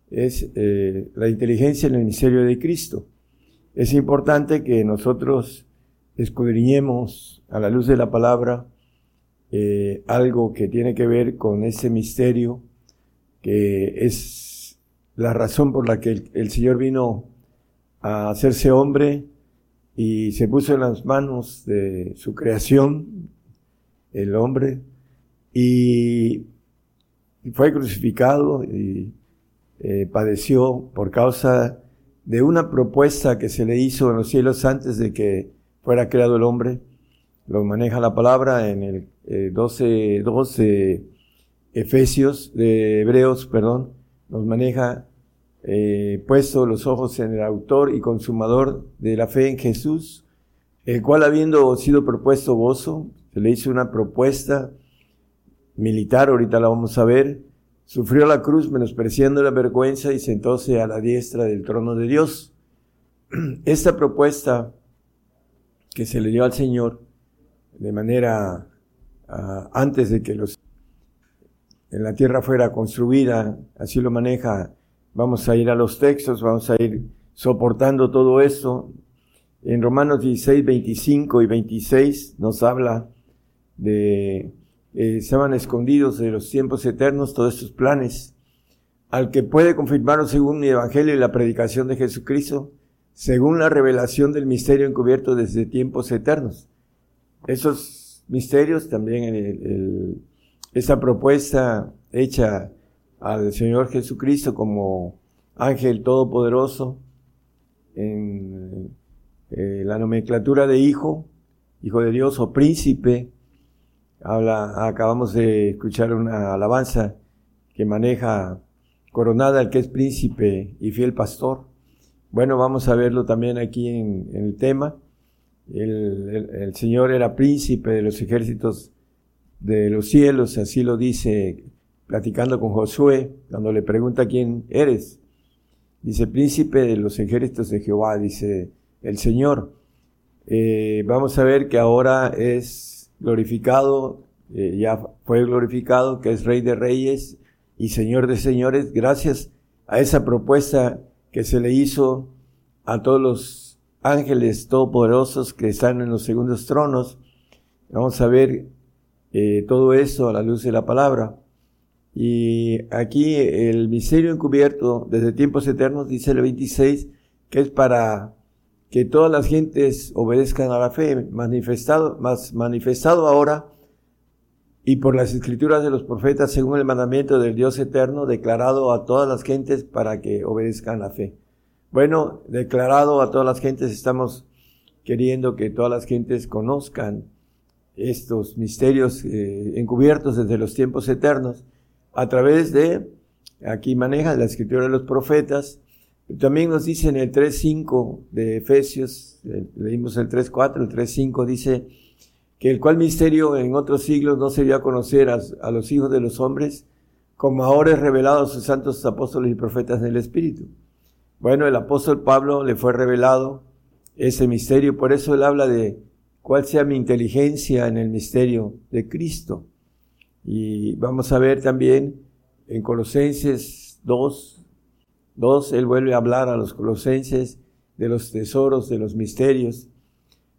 es eh, la inteligencia en el misterio de Cristo. Es importante que nosotros escudriñemos a la luz de la palabra eh, algo que tiene que ver con ese misterio que es la razón por la que el, Señor vino a hacerse hombre y se puso en las manos de su creación, el hombre, y fue crucificado y eh, padeció por causa de una propuesta que se le hizo en los cielos antes de que fuera creado el hombre. Lo maneja la palabra en el eh, 12, 12 Efesios, de Hebreos, perdón, nos maneja eh, puesto los ojos en el autor y consumador de la fe en Jesús, el cual habiendo sido propuesto gozo, se le hizo una propuesta militar, ahorita la vamos a ver, sufrió la cruz menospreciando la vergüenza y sentóse a la diestra del trono de Dios. Esta propuesta que se le dio al Señor de manera ah, antes de que los, en la tierra fuera construida, así lo maneja. Vamos a ir a los textos, vamos a ir soportando todo eso. En Romanos 16, 25 y 26 nos habla de eh, van escondidos de los tiempos eternos todos estos planes, al que puede confirmarlo según mi evangelio y la predicación de Jesucristo, según la revelación del misterio encubierto desde tiempos eternos. Esos misterios también, esa propuesta hecha al Señor Jesucristo como ángel todopoderoso, en eh, la nomenclatura de hijo, hijo de Dios o príncipe, Habla, acabamos de escuchar una alabanza que maneja Coronada, el que es príncipe y fiel pastor. Bueno, vamos a verlo también aquí en, el tema. El, Señor era príncipe de los ejércitos de los cielos, así lo dice platicando con Josué, cuando le pregunta quién eres. Dice, príncipe de los ejércitos de Jehová, dice el Señor. Eh, vamos a ver que ahora es glorificado, eh, ya fue glorificado, que es Rey de Reyes y Señor de Señores, gracias a esa propuesta que se le hizo a todos los ángeles todopoderosos que están en los segundos tronos. Vamos a ver eh, todo eso a la luz de la palabra. Y aquí el misterio encubierto desde tiempos eternos, dice el 26, que es para que todas las gentes obedezcan a la fe, manifestado, más manifestado ahora y por las escrituras de los profetas según el mandamiento del Dios eterno, declarado a todas las gentes para que obedezcan la fe. Bueno, declarado a todas las gentes, estamos queriendo que todas las gentes conozcan estos misterios eh, encubiertos desde los tiempos eternos a través de, aquí maneja la escritura de los profetas, también nos dice en el 3.5 de Efesios, eh, leímos el 3.4, el 3.5 dice que el cual misterio en otros siglos no se dio a conocer a, a, los hijos de los hombres, como ahora es revelado a sus santos apóstoles y profetas del Espíritu. Bueno, el apóstol Pablo le fue revelado ese misterio, por eso él habla de cuál sea mi inteligencia en el misterio de Cristo. Y vamos a ver también en Colosenses 2, Dos, él vuelve a hablar a los colosenses de los tesoros, de los misterios.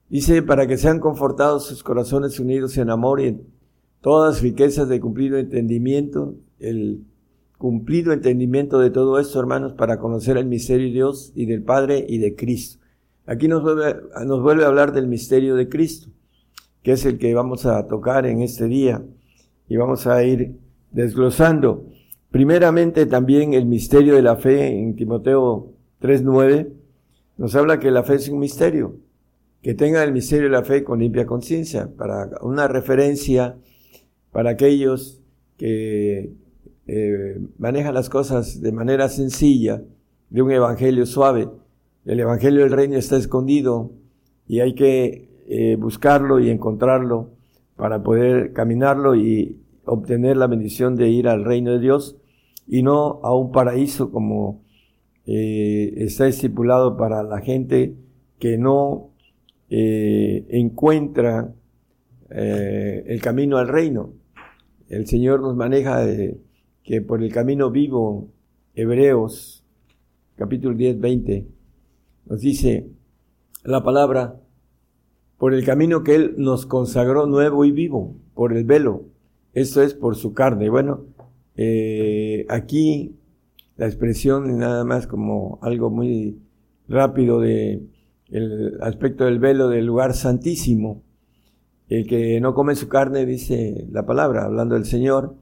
Dice, para que sean confortados sus corazones unidos en amor y en todas riquezas de cumplido entendimiento, el cumplido entendimiento de todo esto, hermanos, para conocer el misterio de Dios y del Padre y de Cristo. Aquí nos vuelve, nos vuelve a hablar del misterio de Cristo, que es el que vamos a tocar en este día y vamos a ir desglosando. Primeramente también el misterio de la fe en Timoteo 3.9 nos habla que la fe es un misterio, que tenga el misterio de la fe con limpia conciencia, para una referencia para aquellos que eh, manejan las cosas de manera sencilla, de un evangelio suave. El evangelio del reino está escondido y hay que eh, buscarlo y encontrarlo para poder caminarlo y obtener la bendición de ir al reino de Dios y no a un paraíso como eh, está estipulado para la gente que no eh, encuentra eh, el camino al reino. El Señor nos maneja que por el camino vivo, Hebreos capítulo 10, 20, nos dice la palabra, por el camino que Él nos consagró nuevo y vivo, por el velo, esto es por su carne. Bueno, eh, aquí la expresión nada más como algo muy rápido de el aspecto del velo del lugar santísimo. El que no come su carne, dice la palabra, hablando del Señor,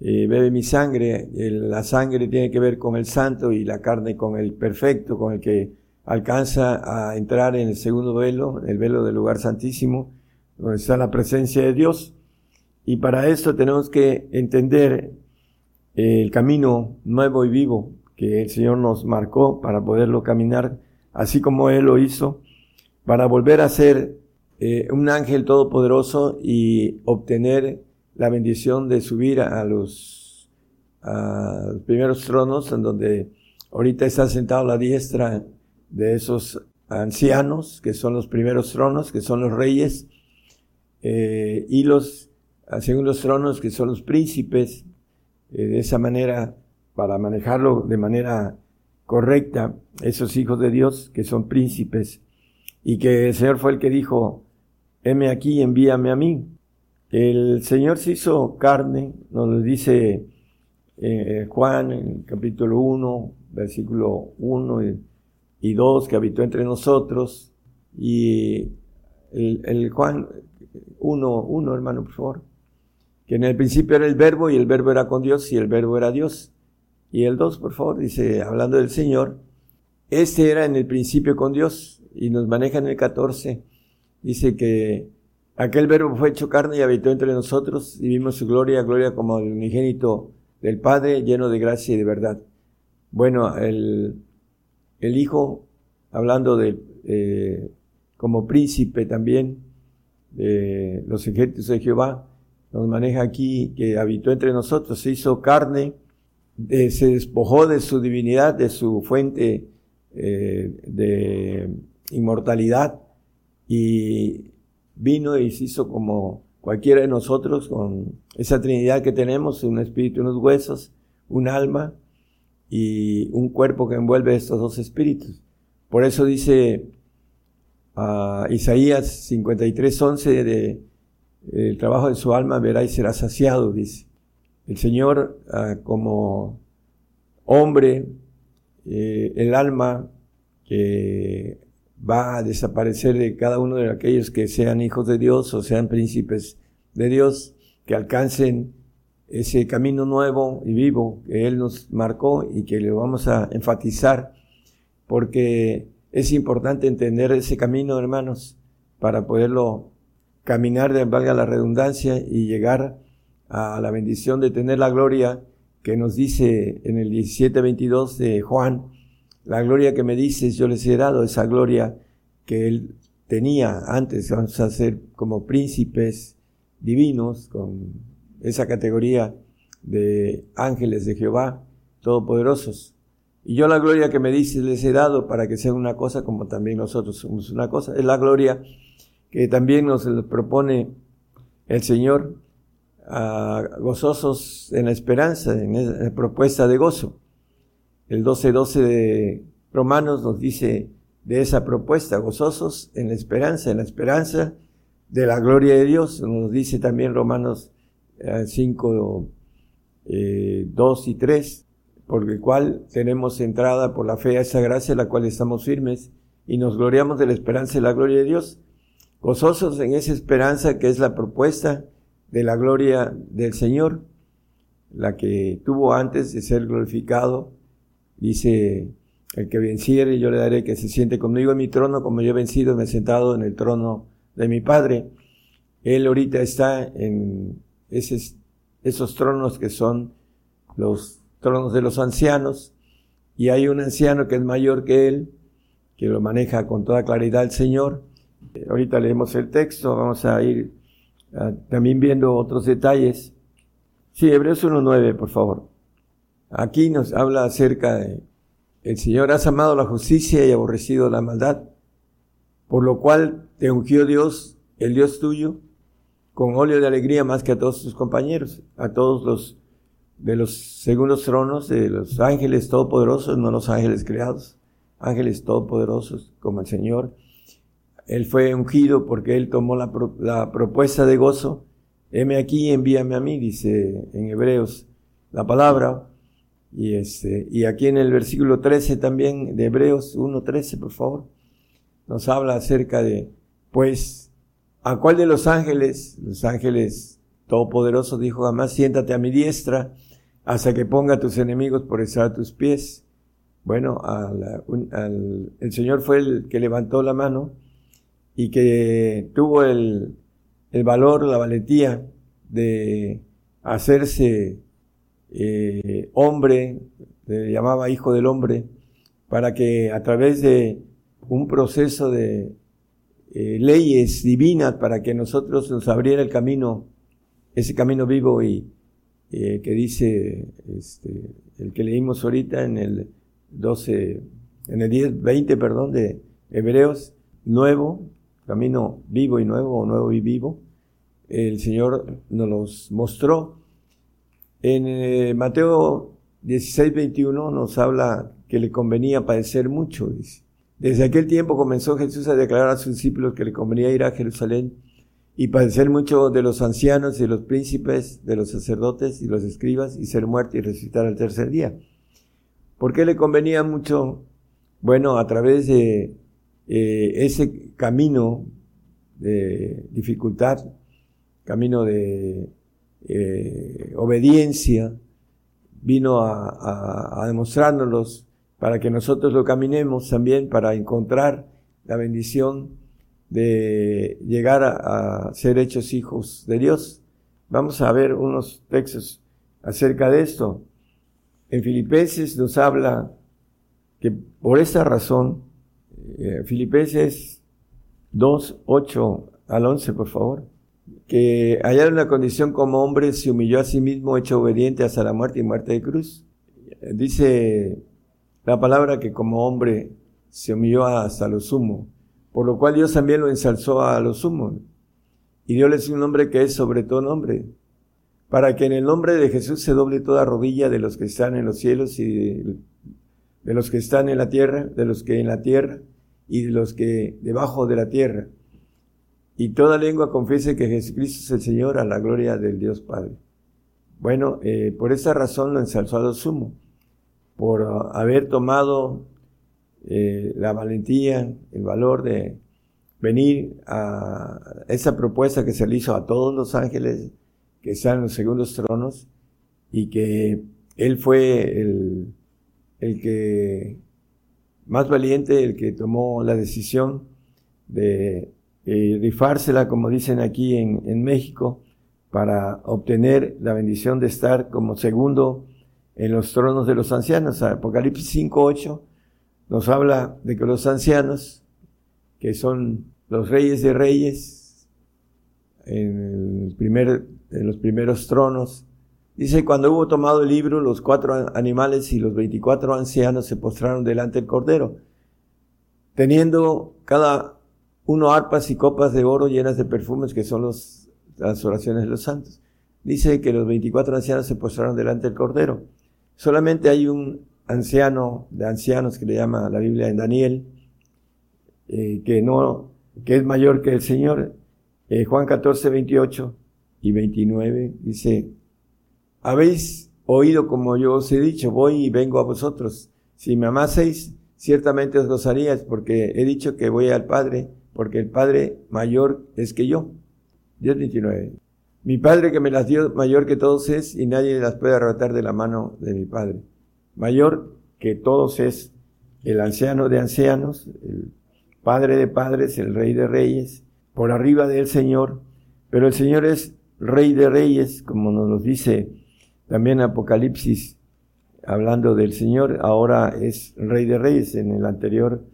eh, bebe mi sangre. la sangre tiene que ver con el santo y la carne con el perfecto, con el que alcanza a entrar en el segundo velo, el velo del lugar santísimo, donde está la presencia de Dios. Y para esto tenemos que entender el camino nuevo y vivo que el Señor nos marcó para poderlo caminar, así como Él lo hizo, para volver a ser eh, un ángel todopoderoso y obtener la bendición de subir a los, a los primeros tronos, en donde ahorita está sentado la diestra de esos ancianos, que son los primeros tronos, que son los reyes, eh, y los según los tronos que son los príncipes, eh, de esa manera, para manejarlo de manera correcta, esos hijos de Dios que son príncipes, y que el Señor fue el que dijo, heme aquí, envíame a mí. El Señor se hizo carne, nos lo dice eh, Juan en capítulo 1, versículo 1 y, 2, que habitó entre nosotros, y el, el Juan 1, 1, hermano, por favor que en el principio era el verbo y el verbo era con Dios y el verbo era Dios. Y el 2, por favor, dice, hablando del Señor, este era en el principio con Dios y nos maneja en el 14, dice que aquel verbo fue hecho carne y habitó entre nosotros y vimos su gloria, gloria como el unigénito del Padre, lleno de gracia y de verdad. Bueno, el, el Hijo, hablando de, eh, como príncipe también de los ejércitos de Jehová, nos maneja aquí, que habitó entre nosotros, se hizo carne, se despojó de su divinidad, de su fuente eh, de inmortalidad y vino y se hizo como cualquiera de nosotros con esa trinidad que tenemos, un espíritu, unos huesos, un alma y un cuerpo que envuelve estos dos espíritus. Por eso dice a Isaías 53, 11 de el trabajo de su alma verá y será saciado, dice. El Señor ah, como hombre, eh, el alma que va a desaparecer de cada uno de aquellos que sean hijos de Dios o sean príncipes de Dios, que alcancen ese camino nuevo y vivo que Él nos marcó y que le vamos a enfatizar, porque es importante entender ese camino, hermanos, para poderlo caminar, de, valga la redundancia, y llegar a la bendición de tener la gloria que nos dice en el 17:22 de Juan, la gloria que me dices, yo les he dado esa gloria que él tenía antes, vamos a ser como príncipes divinos, con esa categoría de ángeles de Jehová, todopoderosos. Y yo la gloria que me dices les he dado para que sean una cosa como también nosotros somos una cosa. Es la gloria que también nos propone el Señor, gozosos en la esperanza, en la propuesta de gozo. El 12.12 de Romanos nos dice de esa propuesta, gozosos en la esperanza, en la esperanza de la gloria de Dios. Nos dice también Romanos 5, eh, 2 eh, y 3, por el cual tenemos entrada por la fe a esa gracia, en la cual estamos firmes y nos gloriamos de la esperanza y la gloria de Dios gozosos en esa esperanza que es la propuesta de la gloria del Señor, la que tuvo antes de ser glorificado. Dice, el que venciere, yo le daré que se siente conmigo en mi trono, como yo he vencido, me he sentado en el trono de mi Padre. Él ahorita está en esos tronos que son los tronos de los ancianos, y hay un anciano que es mayor que él, que lo maneja con toda claridad el Señor, Ahorita leemos el texto, vamos a ir también viendo otros detalles. Sí, Hebreos 1.9, por favor. Aquí nos habla acerca de, el Señor has amado la justicia y aborrecido la maldad, por lo cual te ungió Dios, el Dios tuyo, con óleo de alegría más que a todos tus compañeros, a todos los de los segundos tronos, de los ángeles todopoderosos, no los ángeles creados, ángeles todopoderosos como el Señor, él fue ungido porque él tomó la, propuesta de gozo. Heme aquí, envíame a mí, dice en Hebreos la palabra. Y, este, y aquí en el versículo 13 también de Hebreos 1.13, por favor, nos habla acerca de, pues, ¿a cuál de los ángeles, los ángeles todopoderosos dijo jamás, siéntate a mi diestra hasta que ponga a tus enemigos por estar tus pies? Bueno, el Señor fue el que levantó la mano y que tuvo el, el valor, la valentía de hacerse eh, hombre, le llamaba hijo del hombre, para que a través de un proceso de eh, leyes divinas, para que nosotros nos abriera el camino, ese camino vivo y eh, que dice este, el que leímos ahorita en el 12, en el 10, 20, perdón, de Hebreos, nuevo, camino vivo y nuevo, o nuevo y vivo, el Señor nos los mostró. En eh, Mateo 16, 21 nos habla que le convenía padecer mucho. Desde aquel tiempo comenzó Jesús a declarar a sus discípulos que le convenía ir a Jerusalén y padecer mucho de los ancianos y de los príncipes, de los sacerdotes y los escribas, y ser muerto y resucitar al tercer día. ¿Por qué le convenía mucho? Bueno, a través de eh, ese camino de dificultad, camino de eh, obediencia, vino a, a, para que nosotros lo caminemos también para encontrar la bendición de llegar a, ser hechos hijos de Dios. Vamos a ver unos textos acerca de esto. En Filipenses nos habla que por esta razón, eh, Filipenses 2, 8 al 11, por favor, que en una condición como hombre se humilló a sí mismo, hecho obediente hasta la muerte y muerte de cruz. Dice la palabra que como hombre se humilló hasta lo sumo por lo cual Dios también lo ensalzó a los sumos y dióles un nombre que es sobre todo nombre, para que en el nombre de Jesús se doble toda rodilla de los que están en los cielos y de, los que están en la tierra, de los que en la tierra y los que debajo de la tierra, y toda lengua confiese que Jesucristo es el Señor a la gloria del Dios Padre. Bueno, eh, por esa razón lo ensalzó a los sumos, por haber tomado eh, la valentía, el valor de venir a esa propuesta que se le hizo a todos los ángeles que están en los segundos tronos y que él fue el, el que más valiente, el que tomó la decisión de eh, rifársela, como dicen aquí en, México, para obtener la bendición de estar como segundo en los tronos de los ancianos. Apocalipsis 5.8 nos habla de que los ancianos, que son los reyes de reyes, en los primeros tronos, dice, cuando hubo tomado el libro, los cuatro animales y los veinticuatro ancianos se postraron delante del Cordero, teniendo cada uno arpas y copas de oro llenas de perfumes, que son las oraciones de los santos. Dice que los veinticuatro ancianos se postraron delante del Cordero. Solamente hay un anciano de ancianos que le llama la Biblia en Daniel, eh, que no, que es mayor que el Señor. Eh, Juan 14, 28 y 29 dice, habéis oído como yo os he dicho, voy y vengo a vosotros. Si me amaseis, ciertamente os gozaríais, porque he dicho que voy al Padre, porque el Padre mayor es que yo. 10, 29. Mi Padre que me las dio mayor que todos es, y nadie las puede arrebatar de la mano de mi Padre mayor que todos es el anciano de ancianos, el padre de padres, el rey de reyes, por arriba del Señor, pero el Señor es rey de reyes, como nos lo dice también Apocalipsis, hablando del Señor, ahora es rey de reyes, en el anterior,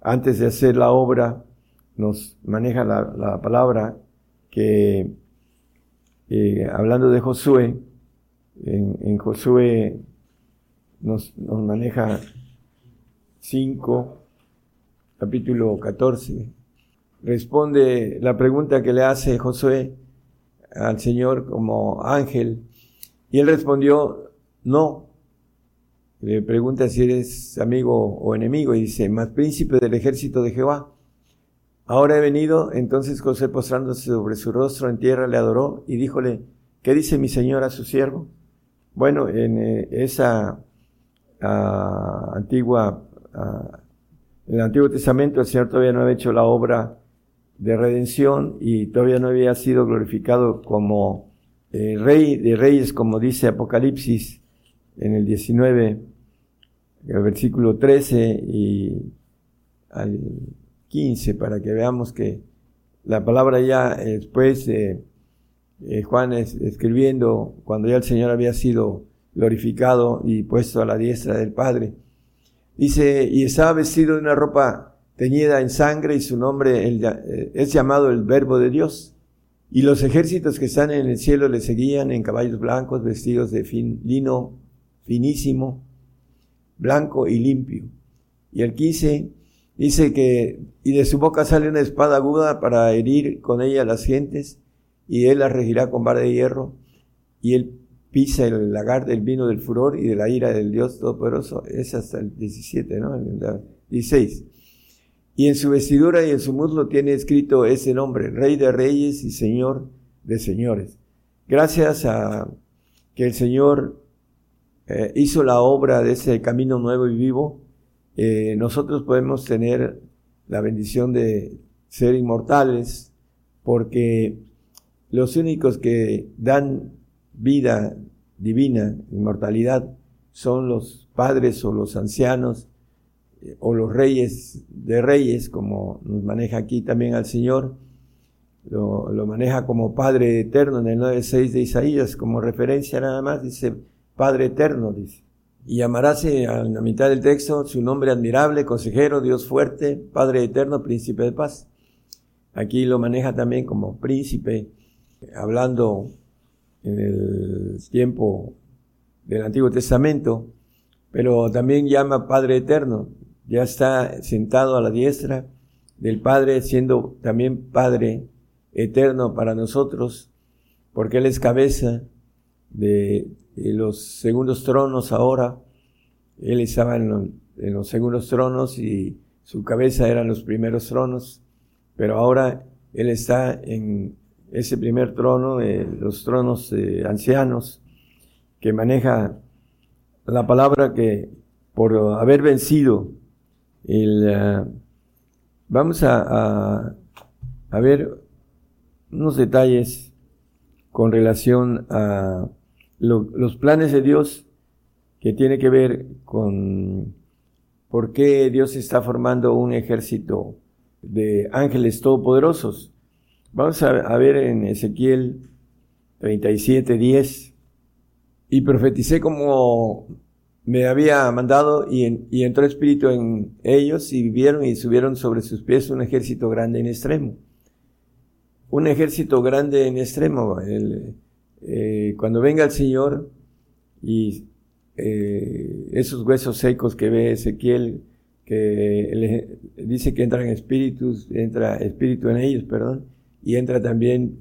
antes de hacer la obra, nos maneja la, palabra que, eh, hablando de Josué, en, en Josué nos, maneja 5, capítulo 14. Responde la pregunta que le hace Josué al Señor como ángel. Y él respondió, no. Le pregunta si eres amigo o enemigo y dice, más príncipe del ejército de Jehová. Ahora he venido, entonces José postrándose sobre su rostro en tierra le adoró y díjole, ¿qué dice mi señor a su siervo? Bueno, en eh, esa antigua, en el Antiguo Testamento el Señor todavía no había hecho la obra de redención y todavía no había sido glorificado como eh, rey de reyes, como dice Apocalipsis en el 19, el versículo 13 y al 15, para que veamos que la palabra ya después de Juan escribiendo, cuando ya el Señor había sido glorificado y puesto a la diestra del Padre. Dice, y estaba vestido de una ropa teñida en sangre y su nombre eh, es llamado el Verbo de Dios. Y los ejércitos que están en el cielo le seguían en caballos blancos, vestidos de lino finísimo, blanco y limpio. Y el 15 dice que, y de su boca sale una espada aguda para herir con ella a las gentes, y él la regirá con vara de hierro, y él pisa el lagar del vino del furor y de la ira del Dios Todopoderoso. Es hasta el 17, ¿no? El 16. Y en su vestidura y en su muslo tiene escrito ese nombre, Rey de Reyes y Señor de Señores. Gracias a que el Señor eh, hizo la obra de ese camino nuevo y vivo, eh, nosotros podemos tener la bendición de ser inmortales, porque los únicos que dan vida divina, inmortalidad, son los padres o los ancianos o los reyes de reyes, como nos maneja aquí también al Señor, lo, lo maneja como Padre eterno en el 9.6 de Isaías, como referencia nada más, dice Padre eterno, dice. Y llamarase a la mitad del texto su nombre admirable, consejero, Dios fuerte, Padre eterno, príncipe de paz. Aquí lo maneja también como príncipe, hablando en el tiempo del Antiguo Testamento, pero también llama Padre eterno. Ya está sentado a la diestra del Padre, siendo también Padre eterno para nosotros, porque Él es cabeza de los segundos tronos ahora. Él estaba en, los segundos tronos y su cabeza eran los primeros tronos, pero ahora él está en ese primer trono, de los tronos ancianos, que maneja la palabra que por haber vencido Ah, vamos a, a ver unos detalles con relación a los planes de Dios que tiene que ver con por qué Dios está formando un ejército de ángeles todopoderosos. Vamos a, ver en Ezequiel 37, 10. Y profeticé como me había mandado y, y, entró espíritu en ellos y vivieron y subieron sobre sus pies un ejército grande en extremo. Un ejército grande en extremo. Eh, cuando venga el Señor y eh, esos huesos secos que ve Ezequiel, que dice que entran espíritus, entra espíritu en ellos, perdón, y entra también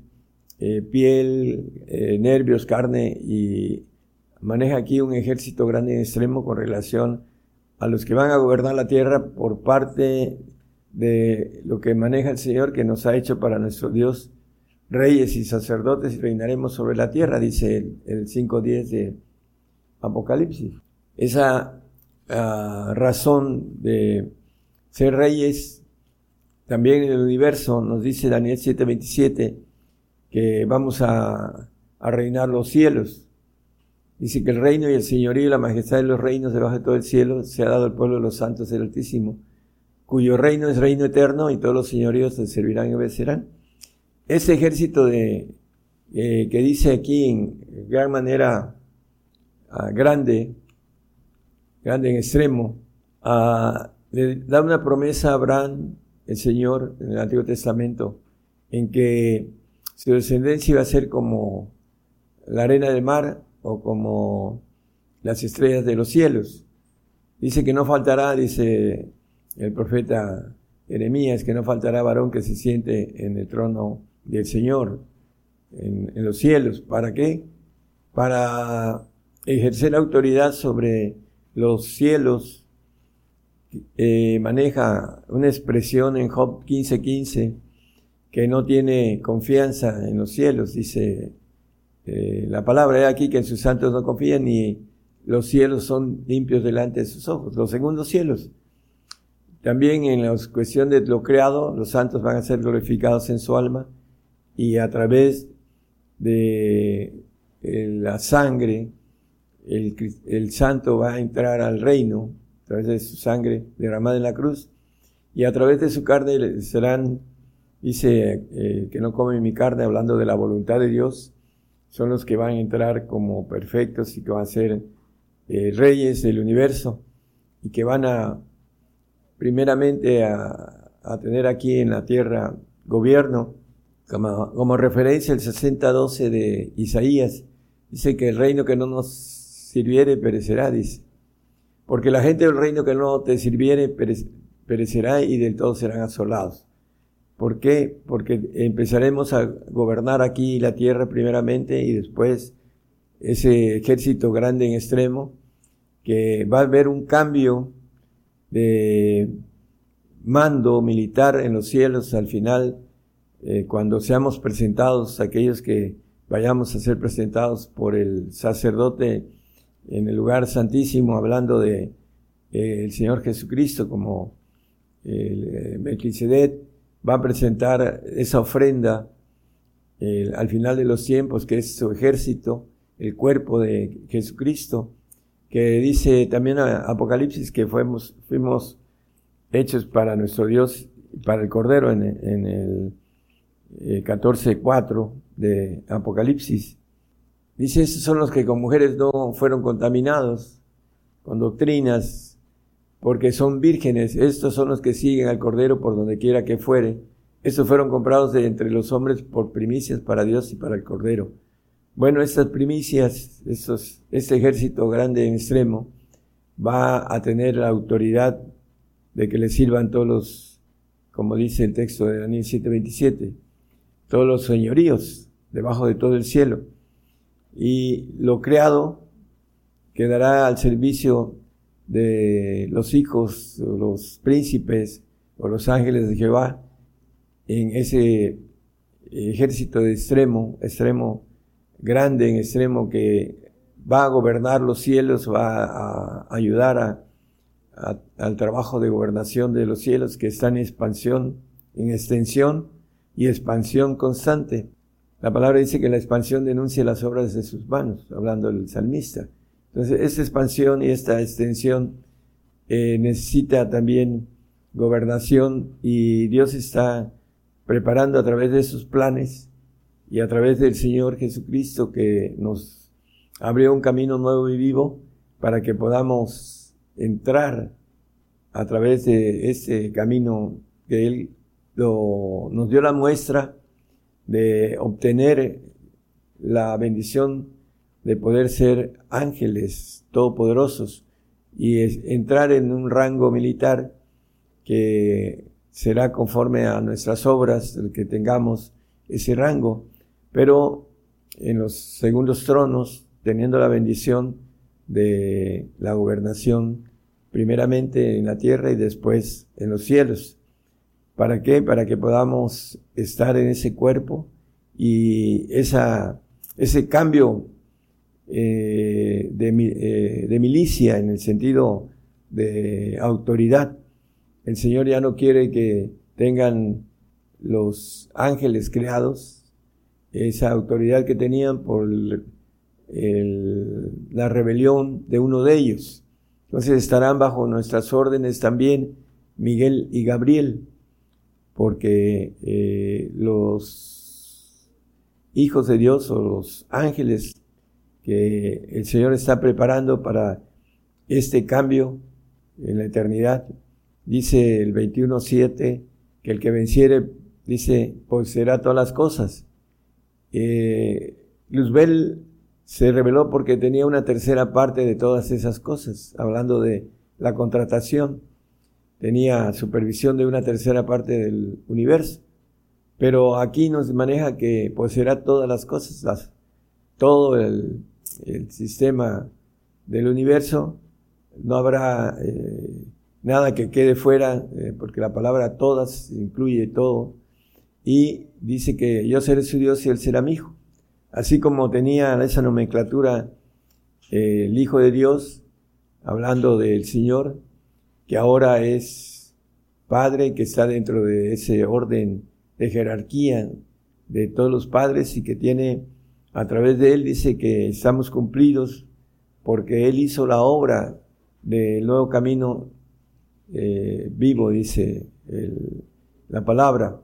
eh, piel, nervios, carne, y maneja aquí un ejército grande en extremo con relación a los que van a gobernar la tierra por parte de lo que maneja el Señor que nos ha hecho para nuestro Dios reyes y sacerdotes y reinaremos sobre la tierra, dice el, el 5.10 de Apocalipsis. Esa ah, razón de ser reyes también en el universo, nos dice Daniel 7.27, que vamos a, a reinar los cielos. Dice que el reino y el señorío y la majestad de los reinos debajo de todo el cielo se ha dado al pueblo de los santos del Altísimo, cuyo reino es reino eterno y todos los señoríos se servirán y obedecerán. Ese ejército de, eh, que dice aquí en gran manera ah, grande, grande en extremo, ah, le da una promesa a Abraham, el Señor, en el Antiguo Testamento, en que su descendencia iba a ser como la arena del mar o como las estrellas de los cielos. Dice que no faltará, dice el profeta Jeremías, que no faltará varón que se siente en el trono del Señor en, los cielos. ¿Para qué? Para ejercer autoridad sobre los cielos. Eh, maneja una expresión en Job 15:15 que no tiene confianza en los cielos. Dice eh, la palabra es aquí que en sus santos no confían ni los cielos son limpios delante de sus ojos. Los segundos cielos. También en la cuestión de lo creado, los santos van a ser glorificados en su alma y a través de eh, la sangre, el, santo va a entrar al reino, a través de su sangre derramada en la cruz, y a través de su carne serán, dice, eh, que no comen mi carne, hablando de la voluntad de Dios, son los que van a entrar como perfectos y que van a ser eh, reyes del universo y que van a, primeramente, a, a tener aquí en la tierra gobierno, como, referencia el 60-12 de Isaías, dice que el reino que no nos sirviere perecerá, dice. Porque la gente del reino que no te sirviere perecerá y del todo serán asolados. ¿Por qué? Porque empezaremos a gobernar aquí la tierra primeramente y después ese ejército grande en extremo, que va a haber un cambio de mando militar en los cielos al final, eh, cuando seamos presentados, aquellos que vayamos a ser presentados por el sacerdote en el lugar santísimo, hablando de eh, el Señor Jesucristo como el eh, va a presentar esa ofrenda al final de los tiempos, que es su ejército, el cuerpo de Jesucristo, que dice también Apocalipsis que fuimos, hechos para nuestro Dios, para el Cordero en, el 14.4 eh, de Apocalipsis. Dice, esos son los que con mujeres no fueron contaminados, con doctrinas porque son vírgenes, estos son los que siguen al Cordero por donde quiera que fuere. Estos fueron comprados de entre los hombres por primicias para Dios y para el Cordero. Bueno, estas primicias, estos, este ejército grande en extremo, va a tener la autoridad de que le sirvan todos los, como dice el texto de Daniel 7:27, todos los señoríos debajo de todo el cielo. Y lo creado quedará al servicio de los hijos, los príncipes o los ángeles de Jehová en ese ejército de extremo, extremo grande, en extremo que va a gobernar los cielos, va a ayudar al trabajo de gobernación de los cielos que está en expansión, en extensión y expansión constante. La palabra dice que la expansión denuncia las obras de sus manos, hablando del salmista. Entonces, esta expansión y esta extensión eh, necesita también gobernación y Dios está preparando a través de sus planes y a través del Señor Jesucristo que nos abrió un camino nuevo y vivo para que podamos entrar a través de ese camino que Él nos dio la muestra de obtener la bendición de poder ser ángeles todopoderosos y entrar en un rango militar que será conforme a nuestras obras, el que tengamos ese rango, pero en los segundos tronos, teniendo la bendición de la gobernación, primeramente en la tierra y después en los cielos. ¿Para qué? Para que podamos estar en ese cuerpo y esa, ese cambio eh, de, eh, de, milicia en el sentido de autoridad. El Señor ya no quiere que tengan los ángeles creados esa autoridad que tenían por la rebelión de uno de ellos. Entonces estarán bajo nuestras órdenes también Miguel y Gabriel, porque eh, los hijos de Dios o los ángeles que el Señor está preparando para este cambio en la eternidad. Dice el 21.7 que el que venciere, dice, será todas las cosas. Eh, Luzbel se reveló porque tenía una tercera parte de todas esas cosas, hablando de la contratación. Tenía supervisión de una tercera parte del universo. Pero aquí nos maneja que poseerá todas las cosas, todo el el sistema del universo, no habrá eh, nada que quede fuera, eh, porque la palabra todas incluye todo, y dice que yo seré su Dios y él será mi hijo. Así como tenía esa nomenclatura eh, el Hijo de Dios, hablando del Señor, que ahora es Padre, que está dentro de ese orden de jerarquía de todos los padres y que tiene a través de Él dice que estamos cumplidos porque Él hizo la obra del nuevo camino eh, vivo, dice la palabra.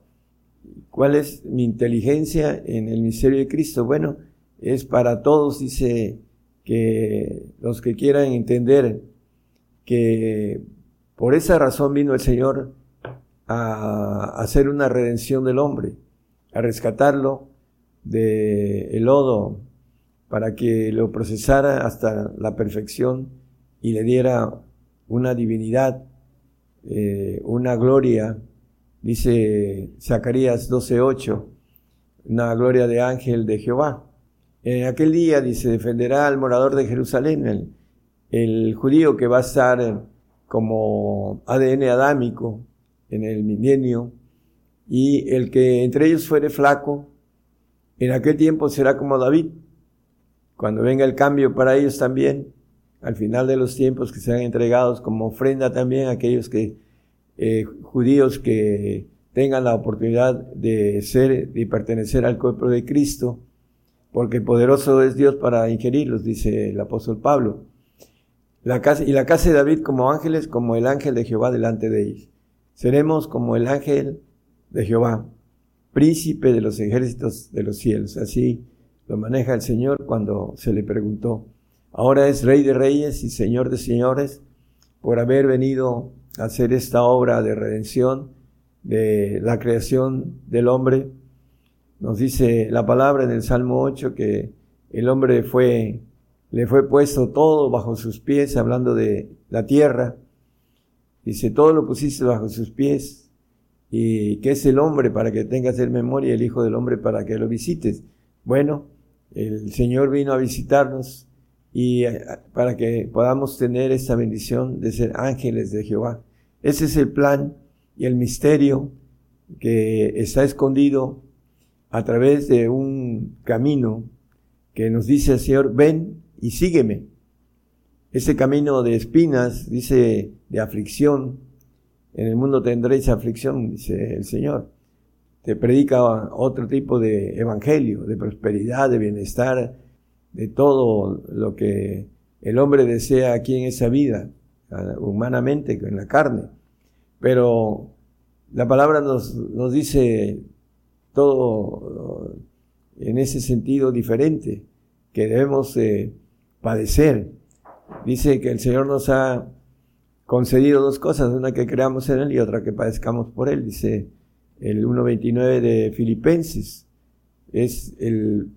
¿Cuál es mi inteligencia en el misterio de Cristo? Bueno, es para todos, dice que los que quieran entender que por esa razón vino el Señor a hacer una redención del hombre, a rescatarlo de el lodo para que lo procesara hasta la perfección y le diera una divinidad, eh, una gloria Dice Zacarías 12:8, una gloria de ángel de Jehová. En aquel día, dice, defenderá al morador de Jerusalén, el, el judío que va a estar como ADN adámico en el milenio, y el que entre ellos fuere flaco, en aquel tiempo será como David. Cuando venga el cambio para ellos también, al final de los tiempos que sean entregados como ofrenda también a aquellos que, eh, judíos que tengan la oportunidad de ser y pertenecer al cuerpo de Cristo, porque poderoso es Dios para ingerirlos, dice el apóstol Pablo. La casa, y la casa de David como ángeles, como el ángel de Jehová delante de ellos. Seremos como el ángel de Jehová, príncipe de los ejércitos de los cielos. Así lo maneja el Señor cuando se le preguntó. Ahora es rey de reyes y señor de señores por haber venido a hacer esta obra de redención de la creación del hombre. Nos dice la palabra en el Salmo 8 que el hombre fue, le fue puesto todo bajo sus pies, hablando de la tierra. Dice, todo lo pusiste bajo sus pies, y que es el hombre para que tengas en memoria, el Hijo del Hombre para que lo visites. Bueno, el Señor vino a visitarnos y eh, para que podamos tener esta bendición de ser ángeles de Jehová. Ese es el plan y el misterio que está escondido a través de un camino que nos dice el Señor, ven y sígueme. Ese camino de espinas, dice, de aflicción, en el mundo tendréis aflicción, dice el Señor. Te predica otro tipo de evangelio, de prosperidad, de bienestar, de todo lo que el hombre desea aquí en esa vida, humanamente, en la carne. Pero la palabra nos, nos dice todo en ese sentido diferente, que debemos padecer. Dice que el Señor nos ha concedido dos cosas, una que creamos en Él y otra que padezcamos por Él, dice el 1.29 de Filipenses. Es el,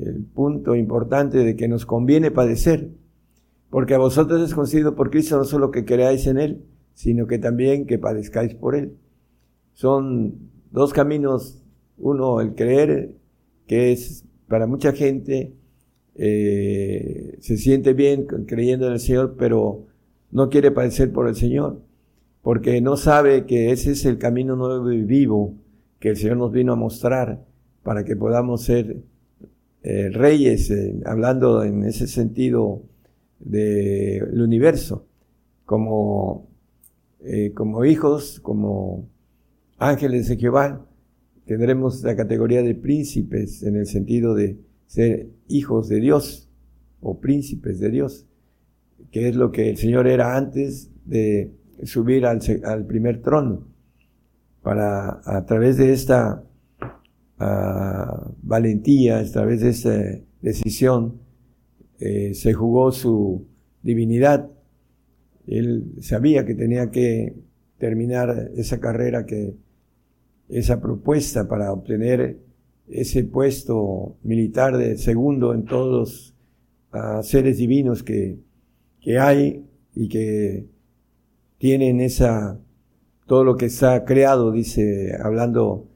el, punto importante de que nos conviene padecer, porque a vosotros es concedido por Cristo no solo que creáis en Él, sino que también que padezcáis por Él. Son dos caminos, uno el creer, que es para mucha gente, eh, se siente bien creyendo en el Señor, pero no quiere padecer por el Señor, porque no sabe que ese es el camino nuevo y vivo que el Señor nos vino a mostrar para que podamos ser eh, reyes, eh, hablando en ese sentido del universo, como, eh, como hijos, como ángeles de Jehová, tendremos la categoría de príncipes en el sentido de ser hijos de Dios o príncipes de Dios que es lo que el Señor era antes de subir al, primer trono, para a través de esta ah, valentía, a través de esta decisión, eh, se jugó su divinidad. Él sabía que tenía que terminar esa carrera, que esa propuesta para obtener ese puesto militar de segundo en todos los ah, seres divinos que que hay y que tienen esa, todo lo que está creado, dice, hablando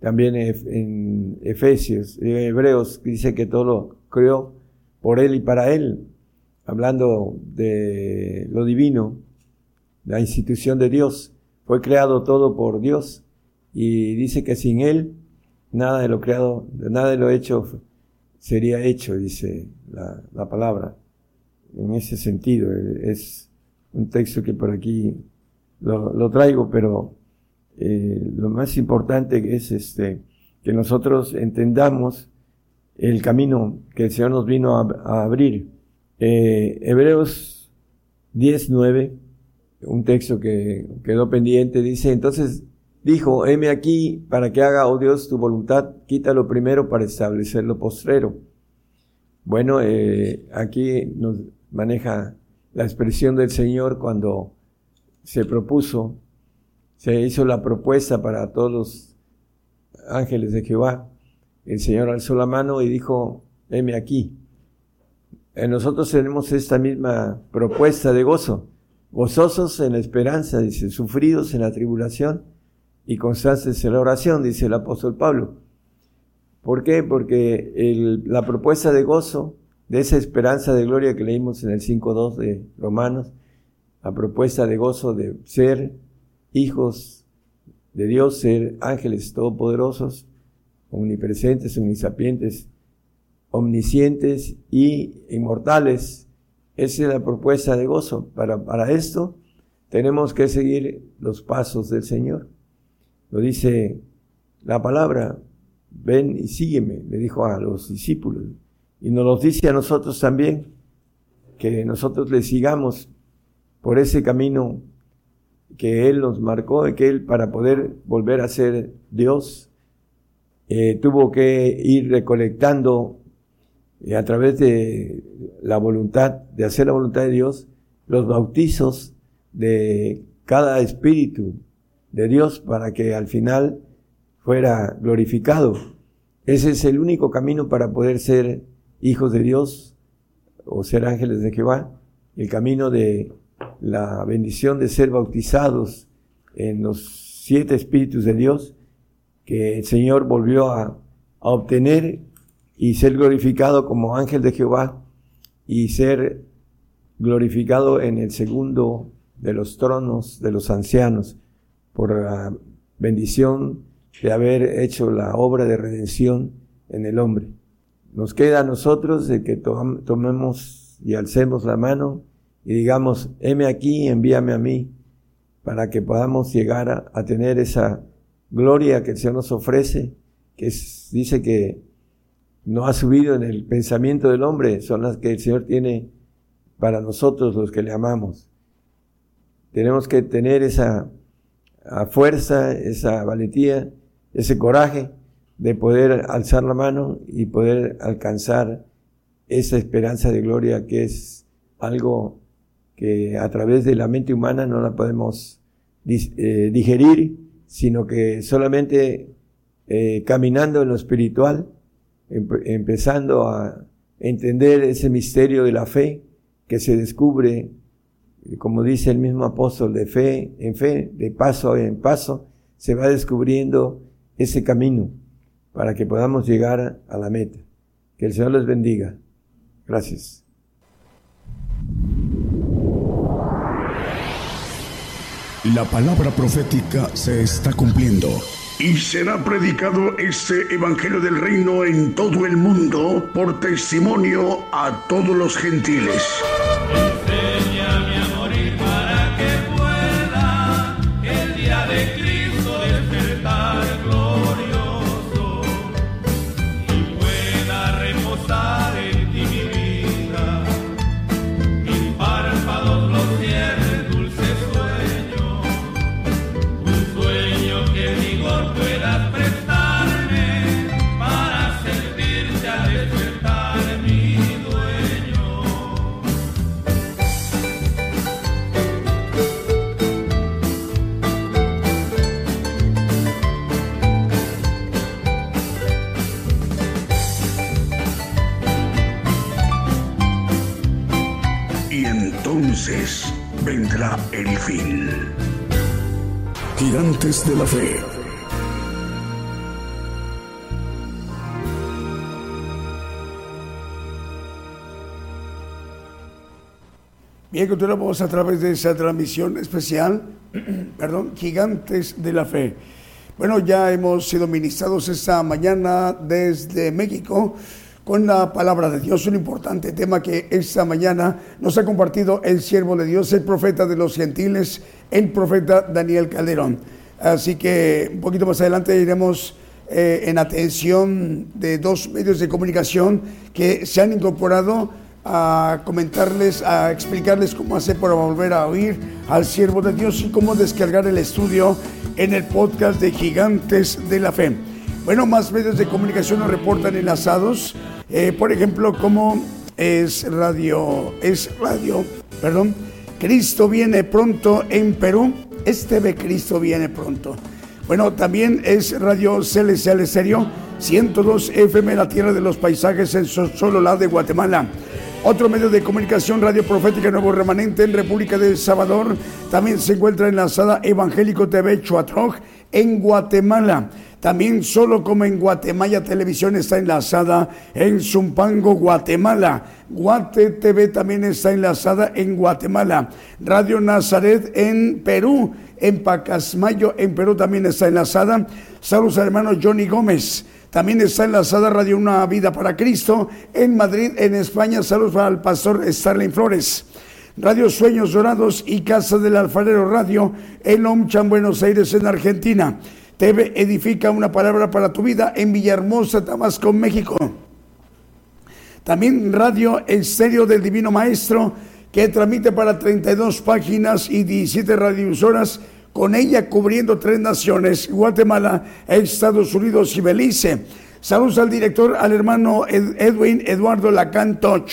también en Efesios, en Hebreos, dice que todo lo creó por Él y para Él, hablando de lo divino, la institución de Dios, fue creado todo por Dios y dice que sin Él nada de lo creado, nada de lo hecho sería hecho, dice la, la palabra en ese sentido. Es un texto que por aquí lo, traigo, pero eh, lo más importante es este, que nosotros entendamos el camino que el Señor nos vino a, abrir. Eh, Hebreos 10.9, un texto que quedó pendiente, dice, entonces dijo, heme aquí para que haga, oh Dios, tu voluntad, quítalo primero para establecer lo postrero. Bueno, eh, aquí nos maneja la expresión del Señor cuando se propuso, se hizo la propuesta para todos los ángeles de Jehová. El Señor alzó la mano y dijo, heme aquí. Nosotros tenemos esta misma propuesta de gozo, gozosos en la esperanza, dice, sufridos en la tribulación, y constantes en la oración, dice el apóstol Pablo. ¿Por qué? Porque la propuesta de gozo, de esa esperanza de gloria que leímos en el 5.2 de Romanos, la propuesta de gozo de ser hijos de Dios, ser ángeles todopoderosos, omnipresentes, omnisapientes, omniscientes y inmortales. Esa es la propuesta de gozo. Para, para esto tenemos que seguir los pasos del Señor. Lo dice la palabra, ven y sígueme, le dijo a los discípulos. Y nos lo dice a nosotros también, que nosotros le sigamos por ese camino que Él nos marcó, y que Él para poder volver a ser Dios, eh, tuvo que ir recolectando eh, a través de la voluntad, de hacer la voluntad de Dios, los bautizos de cada espíritu de Dios para que al final fuera glorificado. Ese es el único camino para poder ser hijos de Dios o ser ángeles de Jehová, el camino de la bendición de ser bautizados en los siete espíritus de Dios que el Señor volvió a, a obtener y ser glorificado como ángel de Jehová y ser glorificado en el segundo de los tronos de los ancianos por la bendición de haber hecho la obra de redención en el hombre. Nos queda a nosotros de que tomemos y alcemos la mano y digamos, heme aquí, envíame a mí, para que podamos llegar a, tener esa gloria que el Señor nos ofrece, que dice que no ha subido en el pensamiento del hombre, son las que el Señor tiene para nosotros los que le amamos. Tenemos que tener esa fuerza, esa valentía, ese coraje de poder alzar la mano y poder alcanzar esa esperanza de gloria que es algo que a través de la mente humana no la podemos eh, digerir, sino que solamente eh, caminando en lo espiritual, empezando a entender ese misterio de la fe que se descubre como dice el mismo apóstol, de fe en fe, de paso en paso, se va descubriendo ese camino para que podamos llegar a la meta. Que el Señor les bendiga. Gracias. La palabra profética se está cumpliendo. Y será predicado este Evangelio del Reino en todo el mundo por testimonio a todos los gentiles. Vendrá el fin. Gigantes de la Fe. Bien, continuamos a través de esa transmisión especial, perdón, Gigantes de la Fe. Bueno, ya hemos sido ministrados esta mañana desde México con la palabra de Dios, un importante tema que esta mañana nos ha compartido el siervo de Dios, el profeta de los gentiles, el profeta Daniel Calderón. Así que un poquito más adelante iremos eh, en atención de dos medios de comunicación que se han incorporado a comentarles, a explicarles cómo hacer para volver a oír al siervo de Dios y cómo descargar el estudio en el podcast de Gigantes de la Fe. Bueno, más medios de comunicación nos reportan enlazados eh, por ejemplo, como es radio, es radio, perdón, Cristo viene pronto en Perú, este ve Cristo viene pronto. Bueno, también es Radio Celestial Serio, 102 FM, la tierra de los paisajes en la de Guatemala. Otro medio de comunicación, Radio Profética Nuevo Remanente en República de El Salvador. También se encuentra enlazada Evangélico TV Chuatroj en Guatemala. También solo como en Guatemala Televisión está enlazada en Zumpango, Guatemala. Guate TV también está enlazada en Guatemala. Radio Nazaret en Perú. En Pacasmayo, en Perú también está enlazada. Saludos al hermano Johnny Gómez. También está enlazada Radio Una Vida para Cristo en Madrid, en España. Saludos al pastor Starling Flores. Radio Sueños Dorados y Casa del Alfarero Radio en Omchan, Buenos Aires, en Argentina. TV Edifica una palabra para tu vida en Villahermosa, Tabasco, México. También Radio Estéreo del Divino Maestro, que transmite para 32 páginas y 17 radiosoras, con ella cubriendo tres naciones, Guatemala, Estados Unidos y Belice. Saludos al director, al hermano Edwin Eduardo Lacan Toch.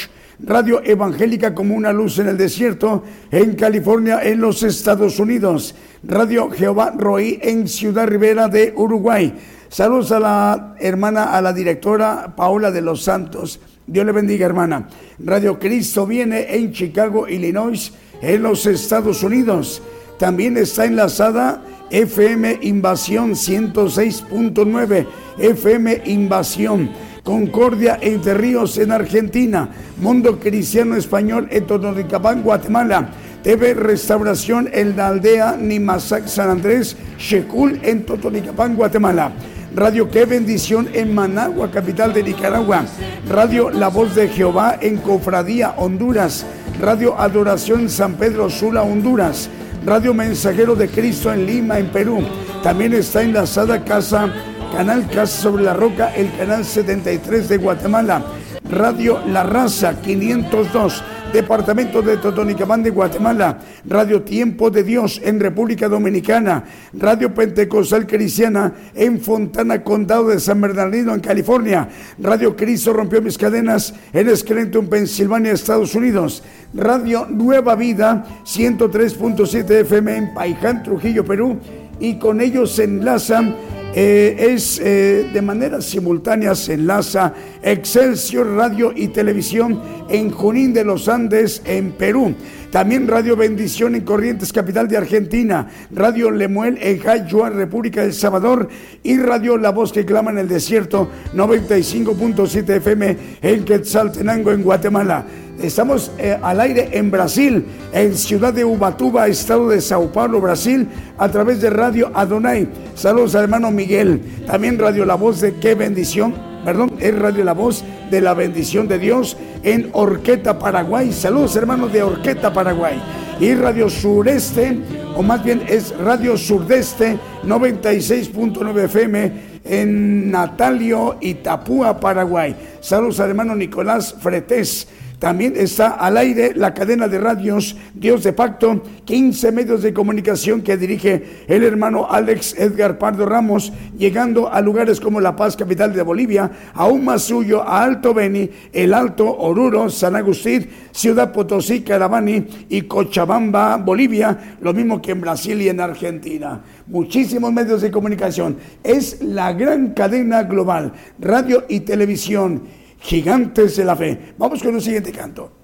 Radio Evangélica como una luz en el desierto, en California, en los Estados Unidos. Radio Jehová Roí en Ciudad Rivera de Uruguay. Saludos a la hermana, a la directora Paola de los Santos. Dios le bendiga, hermana. Radio Cristo viene en Chicago, Illinois, en los Estados Unidos. También está enlazada FM Invasión 106.9, FM Invasión. Concordia Entre Ríos en Argentina, Mundo Cristiano Español en Totonicapán, Guatemala, TV Restauración en la aldea Nimasac San Andrés, Shekul en Totonicapán, Guatemala. Radio Qué Bendición en Managua, capital de Nicaragua. Radio La Voz de Jehová en Cofradía, Honduras. Radio Adoración San Pedro Sula, Honduras. Radio Mensajero de Cristo en Lima, en Perú. También está enlazada Casa Canal Casa sobre la Roca, el canal 73 de Guatemala, Radio La Raza 502, Departamento de Totonicapán de Guatemala, Radio Tiempo de Dios en República Dominicana, Radio Pentecostal Cristiana en Fontana, Condado de San Bernardino, en California, Radio Cristo rompió mis cadenas en Scranton, Pensilvania, Estados Unidos, Radio Nueva Vida 103.7 FM en Paiján, Trujillo, Perú, y con ellos se enlazan eh, es eh, de manera simultánea se enlaza Excelsior Radio y Televisión en Junín de los Andes, en Perú. También Radio Bendición en Corrientes, capital de Argentina. Radio Lemuel en Jayua, República del Salvador. Y Radio La Voz que clama en el desierto, 95.7 FM en Quetzaltenango, en Guatemala. Estamos eh, al aire en Brasil, en Ciudad de Ubatuba, estado de Sao Paulo, Brasil, a través de Radio Adonai. Saludos al hermano Miguel. También Radio La Voz de Qué Bendición, perdón, es Radio La Voz de la Bendición de Dios en Orqueta, Paraguay. Saludos hermanos de Orqueta, Paraguay. Y Radio Sureste, o más bien es Radio Surdeste, 96.9 FM en Natalio, Itapúa, Paraguay. Saludos al hermano Nicolás Fretés. También está al aire la cadena de radios Dios de Pacto, 15 medios de comunicación que dirige el hermano Alex Edgar Pardo Ramos, llegando a lugares como La Paz, capital de Bolivia, a suyo a Alto Beni, El Alto, Oruro, San Agustín, Ciudad Potosí, Carabani y Cochabamba, Bolivia, lo mismo que en Brasil y en Argentina. Muchísimos medios de comunicación. Es la gran cadena global, radio y televisión gigantes de la fe. Vamos con el siguiente canto.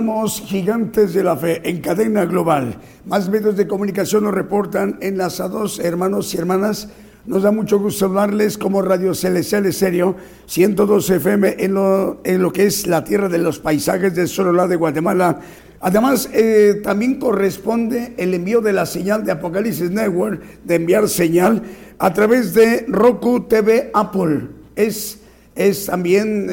Encontramos gigantes de la fe en cadena global. Más medios de comunicación nos reportan enlazados, hermanos y hermanas. Nos da mucho gusto hablarles como Radio Celestial Serio, 102 FM en lo, en lo que es la tierra de los paisajes del Sololá de Guatemala. Además, eh, también corresponde el envío de la señal de Apocalipsis Network, de enviar señal a través de Roku TV Apple. Es, es también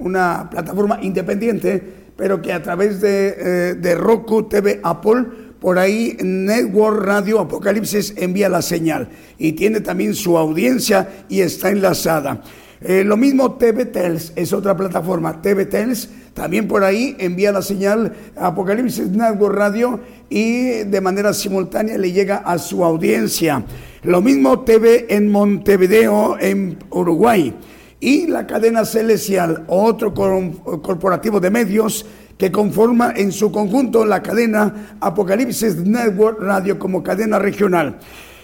una plataforma independiente pero que a través de, eh, de Roku TV Apple, por ahí Network Radio Apocalipsis envía la señal y tiene también su audiencia y está enlazada. Eh, lo mismo TV Tels es otra plataforma, TV Tels también por ahí envía la señal Apocalipsis Network Radio y de manera simultánea le llega a su audiencia. Lo mismo TV en Montevideo, en Uruguay y la cadena celestial, otro corporativo de medios que conforma en su conjunto la cadena Apocalipsis Network Radio como cadena regional.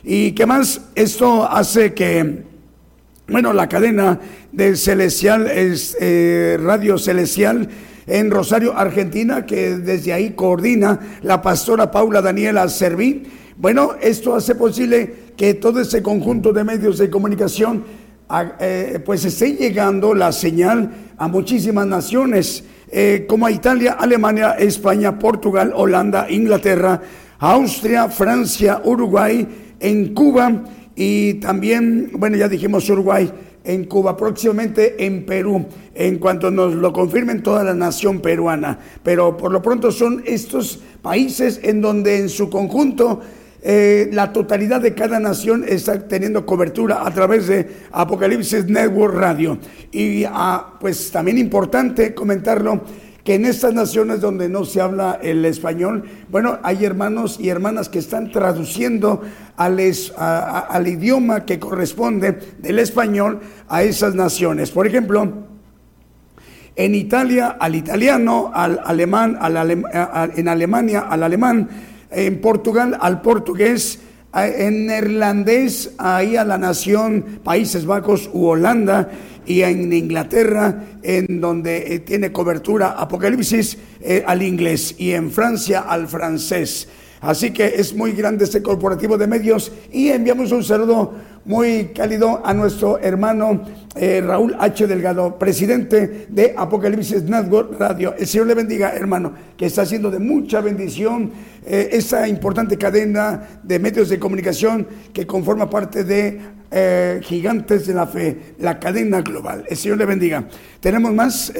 ¿Y qué más? Esto hace que, bueno, la cadena de Celestial es eh, Radio Celestial en Rosario, Argentina, que desde ahí coordina la pastora Paula Daniela Serví. Bueno, esto hace posible que todo ese conjunto de medios de comunicación eh, pues esté llegando la señal a muchísimas naciones, eh, como a Italia, Alemania, España, Portugal, Holanda, Inglaterra, Austria, Francia, Uruguay, en Cuba y también, bueno, ya dijimos Uruguay, en Cuba, próximamente en Perú, en cuanto nos lo confirmen toda la nación peruana. Pero por lo pronto son estos países en donde en su conjunto eh, la totalidad de cada nación está teniendo cobertura a través de Apocalipsis Network Radio. Y ah, pues también importante comentarlo que en estas naciones donde no se habla el español, bueno, hay hermanos y hermanas que están traduciendo al, idioma que corresponde del español a esas naciones. Por ejemplo, en Italia al italiano, al alemán, al en Alemania al alemán, en Portugal al portugués, en neerlandés ahí a la nación Países Bajos u Holanda y en Inglaterra en donde eh, tiene cobertura Apocalipsis eh, al inglés y en Francia al francés. Así que es muy grande este corporativo de medios y enviamos un saludo muy cálido a nuestro hermano eh, Raúl H. Delgado, presidente de Apocalipsis Network Radio. El Señor le bendiga, hermano, que está haciendo de mucha bendición eh, esta importante cadena de medios de comunicación que conforma parte de eh, Gigantes de la Fe, la cadena global. El Señor le bendiga. Tenemos más,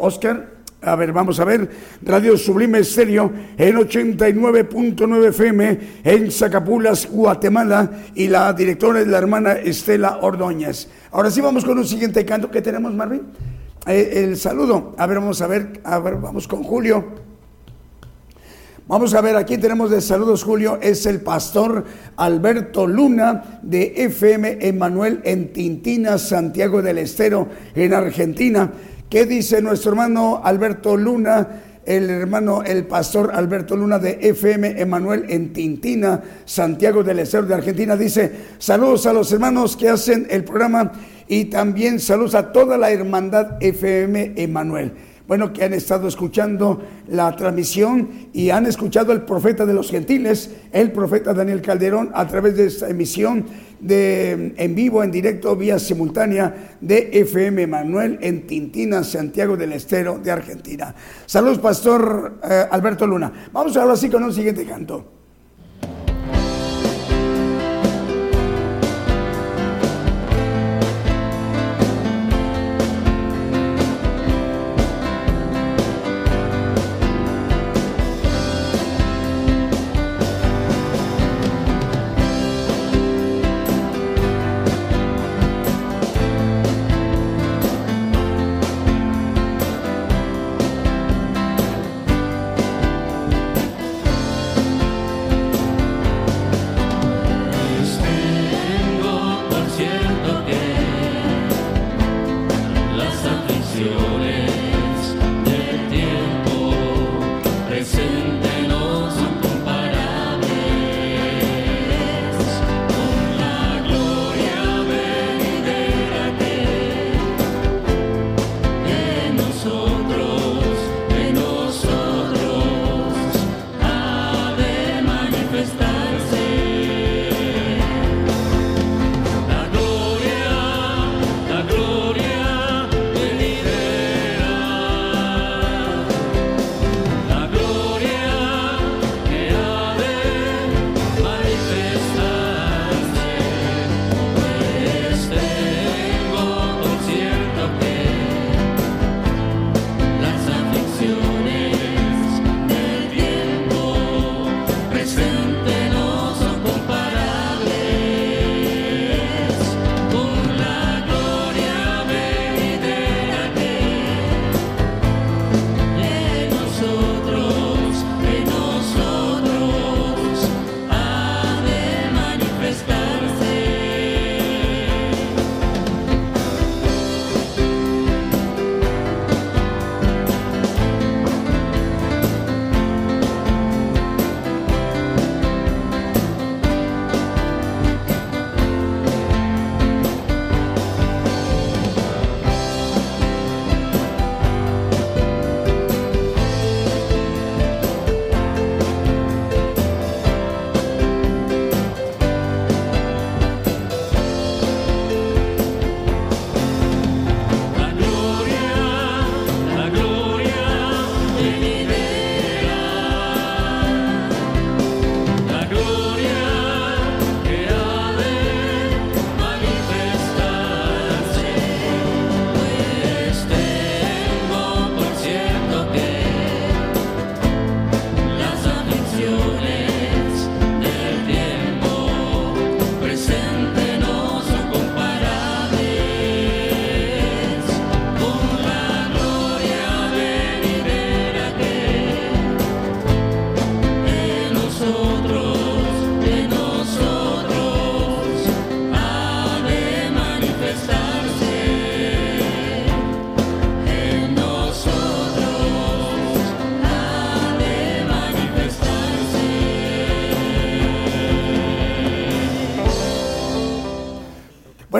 Oscar. A ver, vamos a ver. Radio Sublime Estéreo en 89.9 FM en Zacapulas, Guatemala. Y la directora es la hermana Estela Ordóñez. Ahora sí vamos con un siguiente canto que tenemos, Marvin. Eh, el saludo. A ver, vamos a ver. A ver, vamos con Julio. Vamos a ver, aquí tenemos de saludos, Julio, es el pastor Alberto Luna de FM Emanuel en Tintina, Santiago del Estero, en Argentina. ¿Qué dice nuestro hermano Alberto Luna? El hermano, el pastor Alberto Luna de FM Emanuel en Tintina, Santiago del Estero de Argentina, dice, saludos a los hermanos que hacen el programa y también saludos a toda la hermandad FM Emanuel bueno, que han estado escuchando la transmisión y han escuchado el profeta de los gentiles, el profeta Daniel Calderón, a través de esta emisión de, en vivo, en directo, vía simultánea de FM Manuel en Tintina, Santiago del Estero de Argentina. Saludos, Pastor eh, Alberto Luna. Vamos ahora sí con un siguiente canto.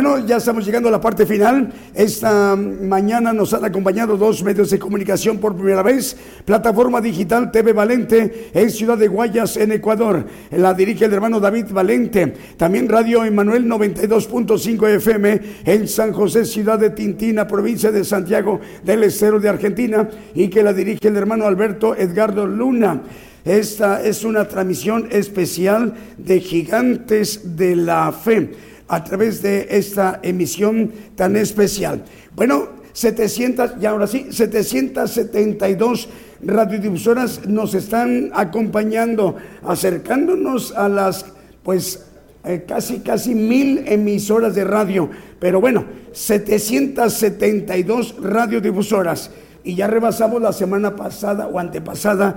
Bueno, ya estamos llegando a la parte final. Esta mañana nos han acompañado dos medios de comunicación por primera vez. Plataforma digital TV Valente en Ciudad de Guayas, en Ecuador. La dirige el hermano David Valente. También Radio Emanuel 92.5 FM en San José, Ciudad de Tintina, provincia de Santiago del Estero de Argentina. Y que la dirige el hermano Alberto Edgardo Luna. Esta es una transmisión especial de Gigantes de la Fe a través de esta emisión tan especial. Bueno, 700, y ahora sí, 772 radiodifusoras nos están acompañando, acercándonos a las, pues, eh, casi, casi mil emisoras de radio. Pero bueno, 772 radiodifusoras y ya rebasamos la semana pasada o antepasada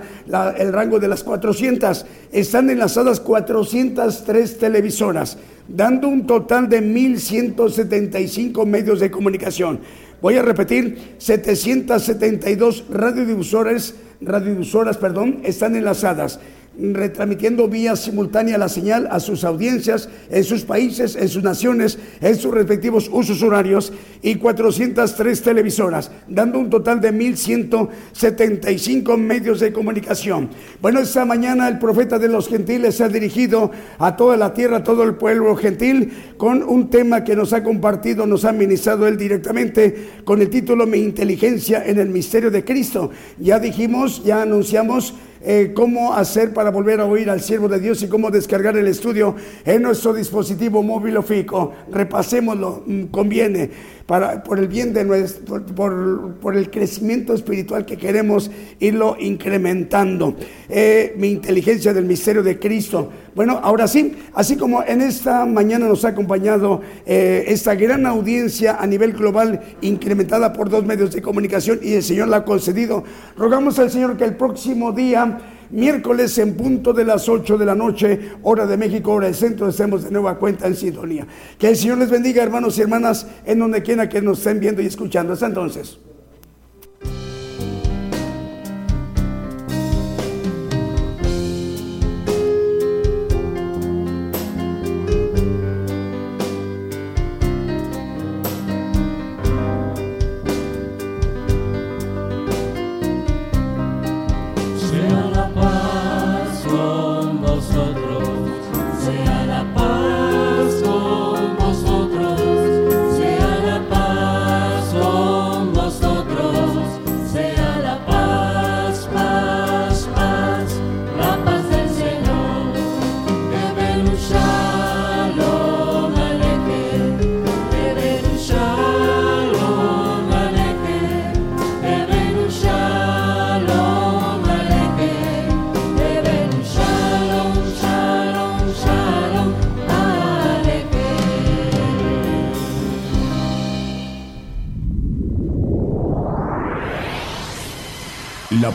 el rango de las 400. Están enlazadas 403 televisoras, dando un total de 1.175 medios de comunicación. Voy a repetir, 772 radiodifusoras, radiodifusoras perdón, están enlazadas retransmitiendo vía simultánea la señal a sus audiencias en sus países, en sus naciones, en sus respectivos usos horarios y 403 televisoras, dando un total de 1.175 medios de comunicación. Bueno, esta mañana el profeta de los gentiles se ha dirigido a toda la tierra, a todo el pueblo gentil, con un tema que nos ha compartido, nos ha ministrado él directamente, con el título Mi inteligencia en el misterio de Cristo. Ya dijimos, ya anunciamos eh, cómo hacer para volver a oír al siervo de Dios y cómo descargar el estudio en nuestro dispositivo móvil o fijo. Repasémoslo, mm, conviene para, por el bien de nuestro, por, por, el crecimiento espiritual que queremos irlo incrementando. Eh, mi inteligencia del misterio de Cristo. Bueno, ahora sí, así como en esta mañana nos ha acompañado eh, esta gran audiencia a nivel global, incrementada por dos medios de comunicación y el Señor la ha concedido, rogamos al Señor que el próximo día miércoles en punto de las 8 de la noche, hora de México, hora del centro, estemos de nueva cuenta en sintonía. Que el Señor les bendiga, hermanos y hermanas, en donde quiera que nos estén viendo y escuchando. Hasta entonces.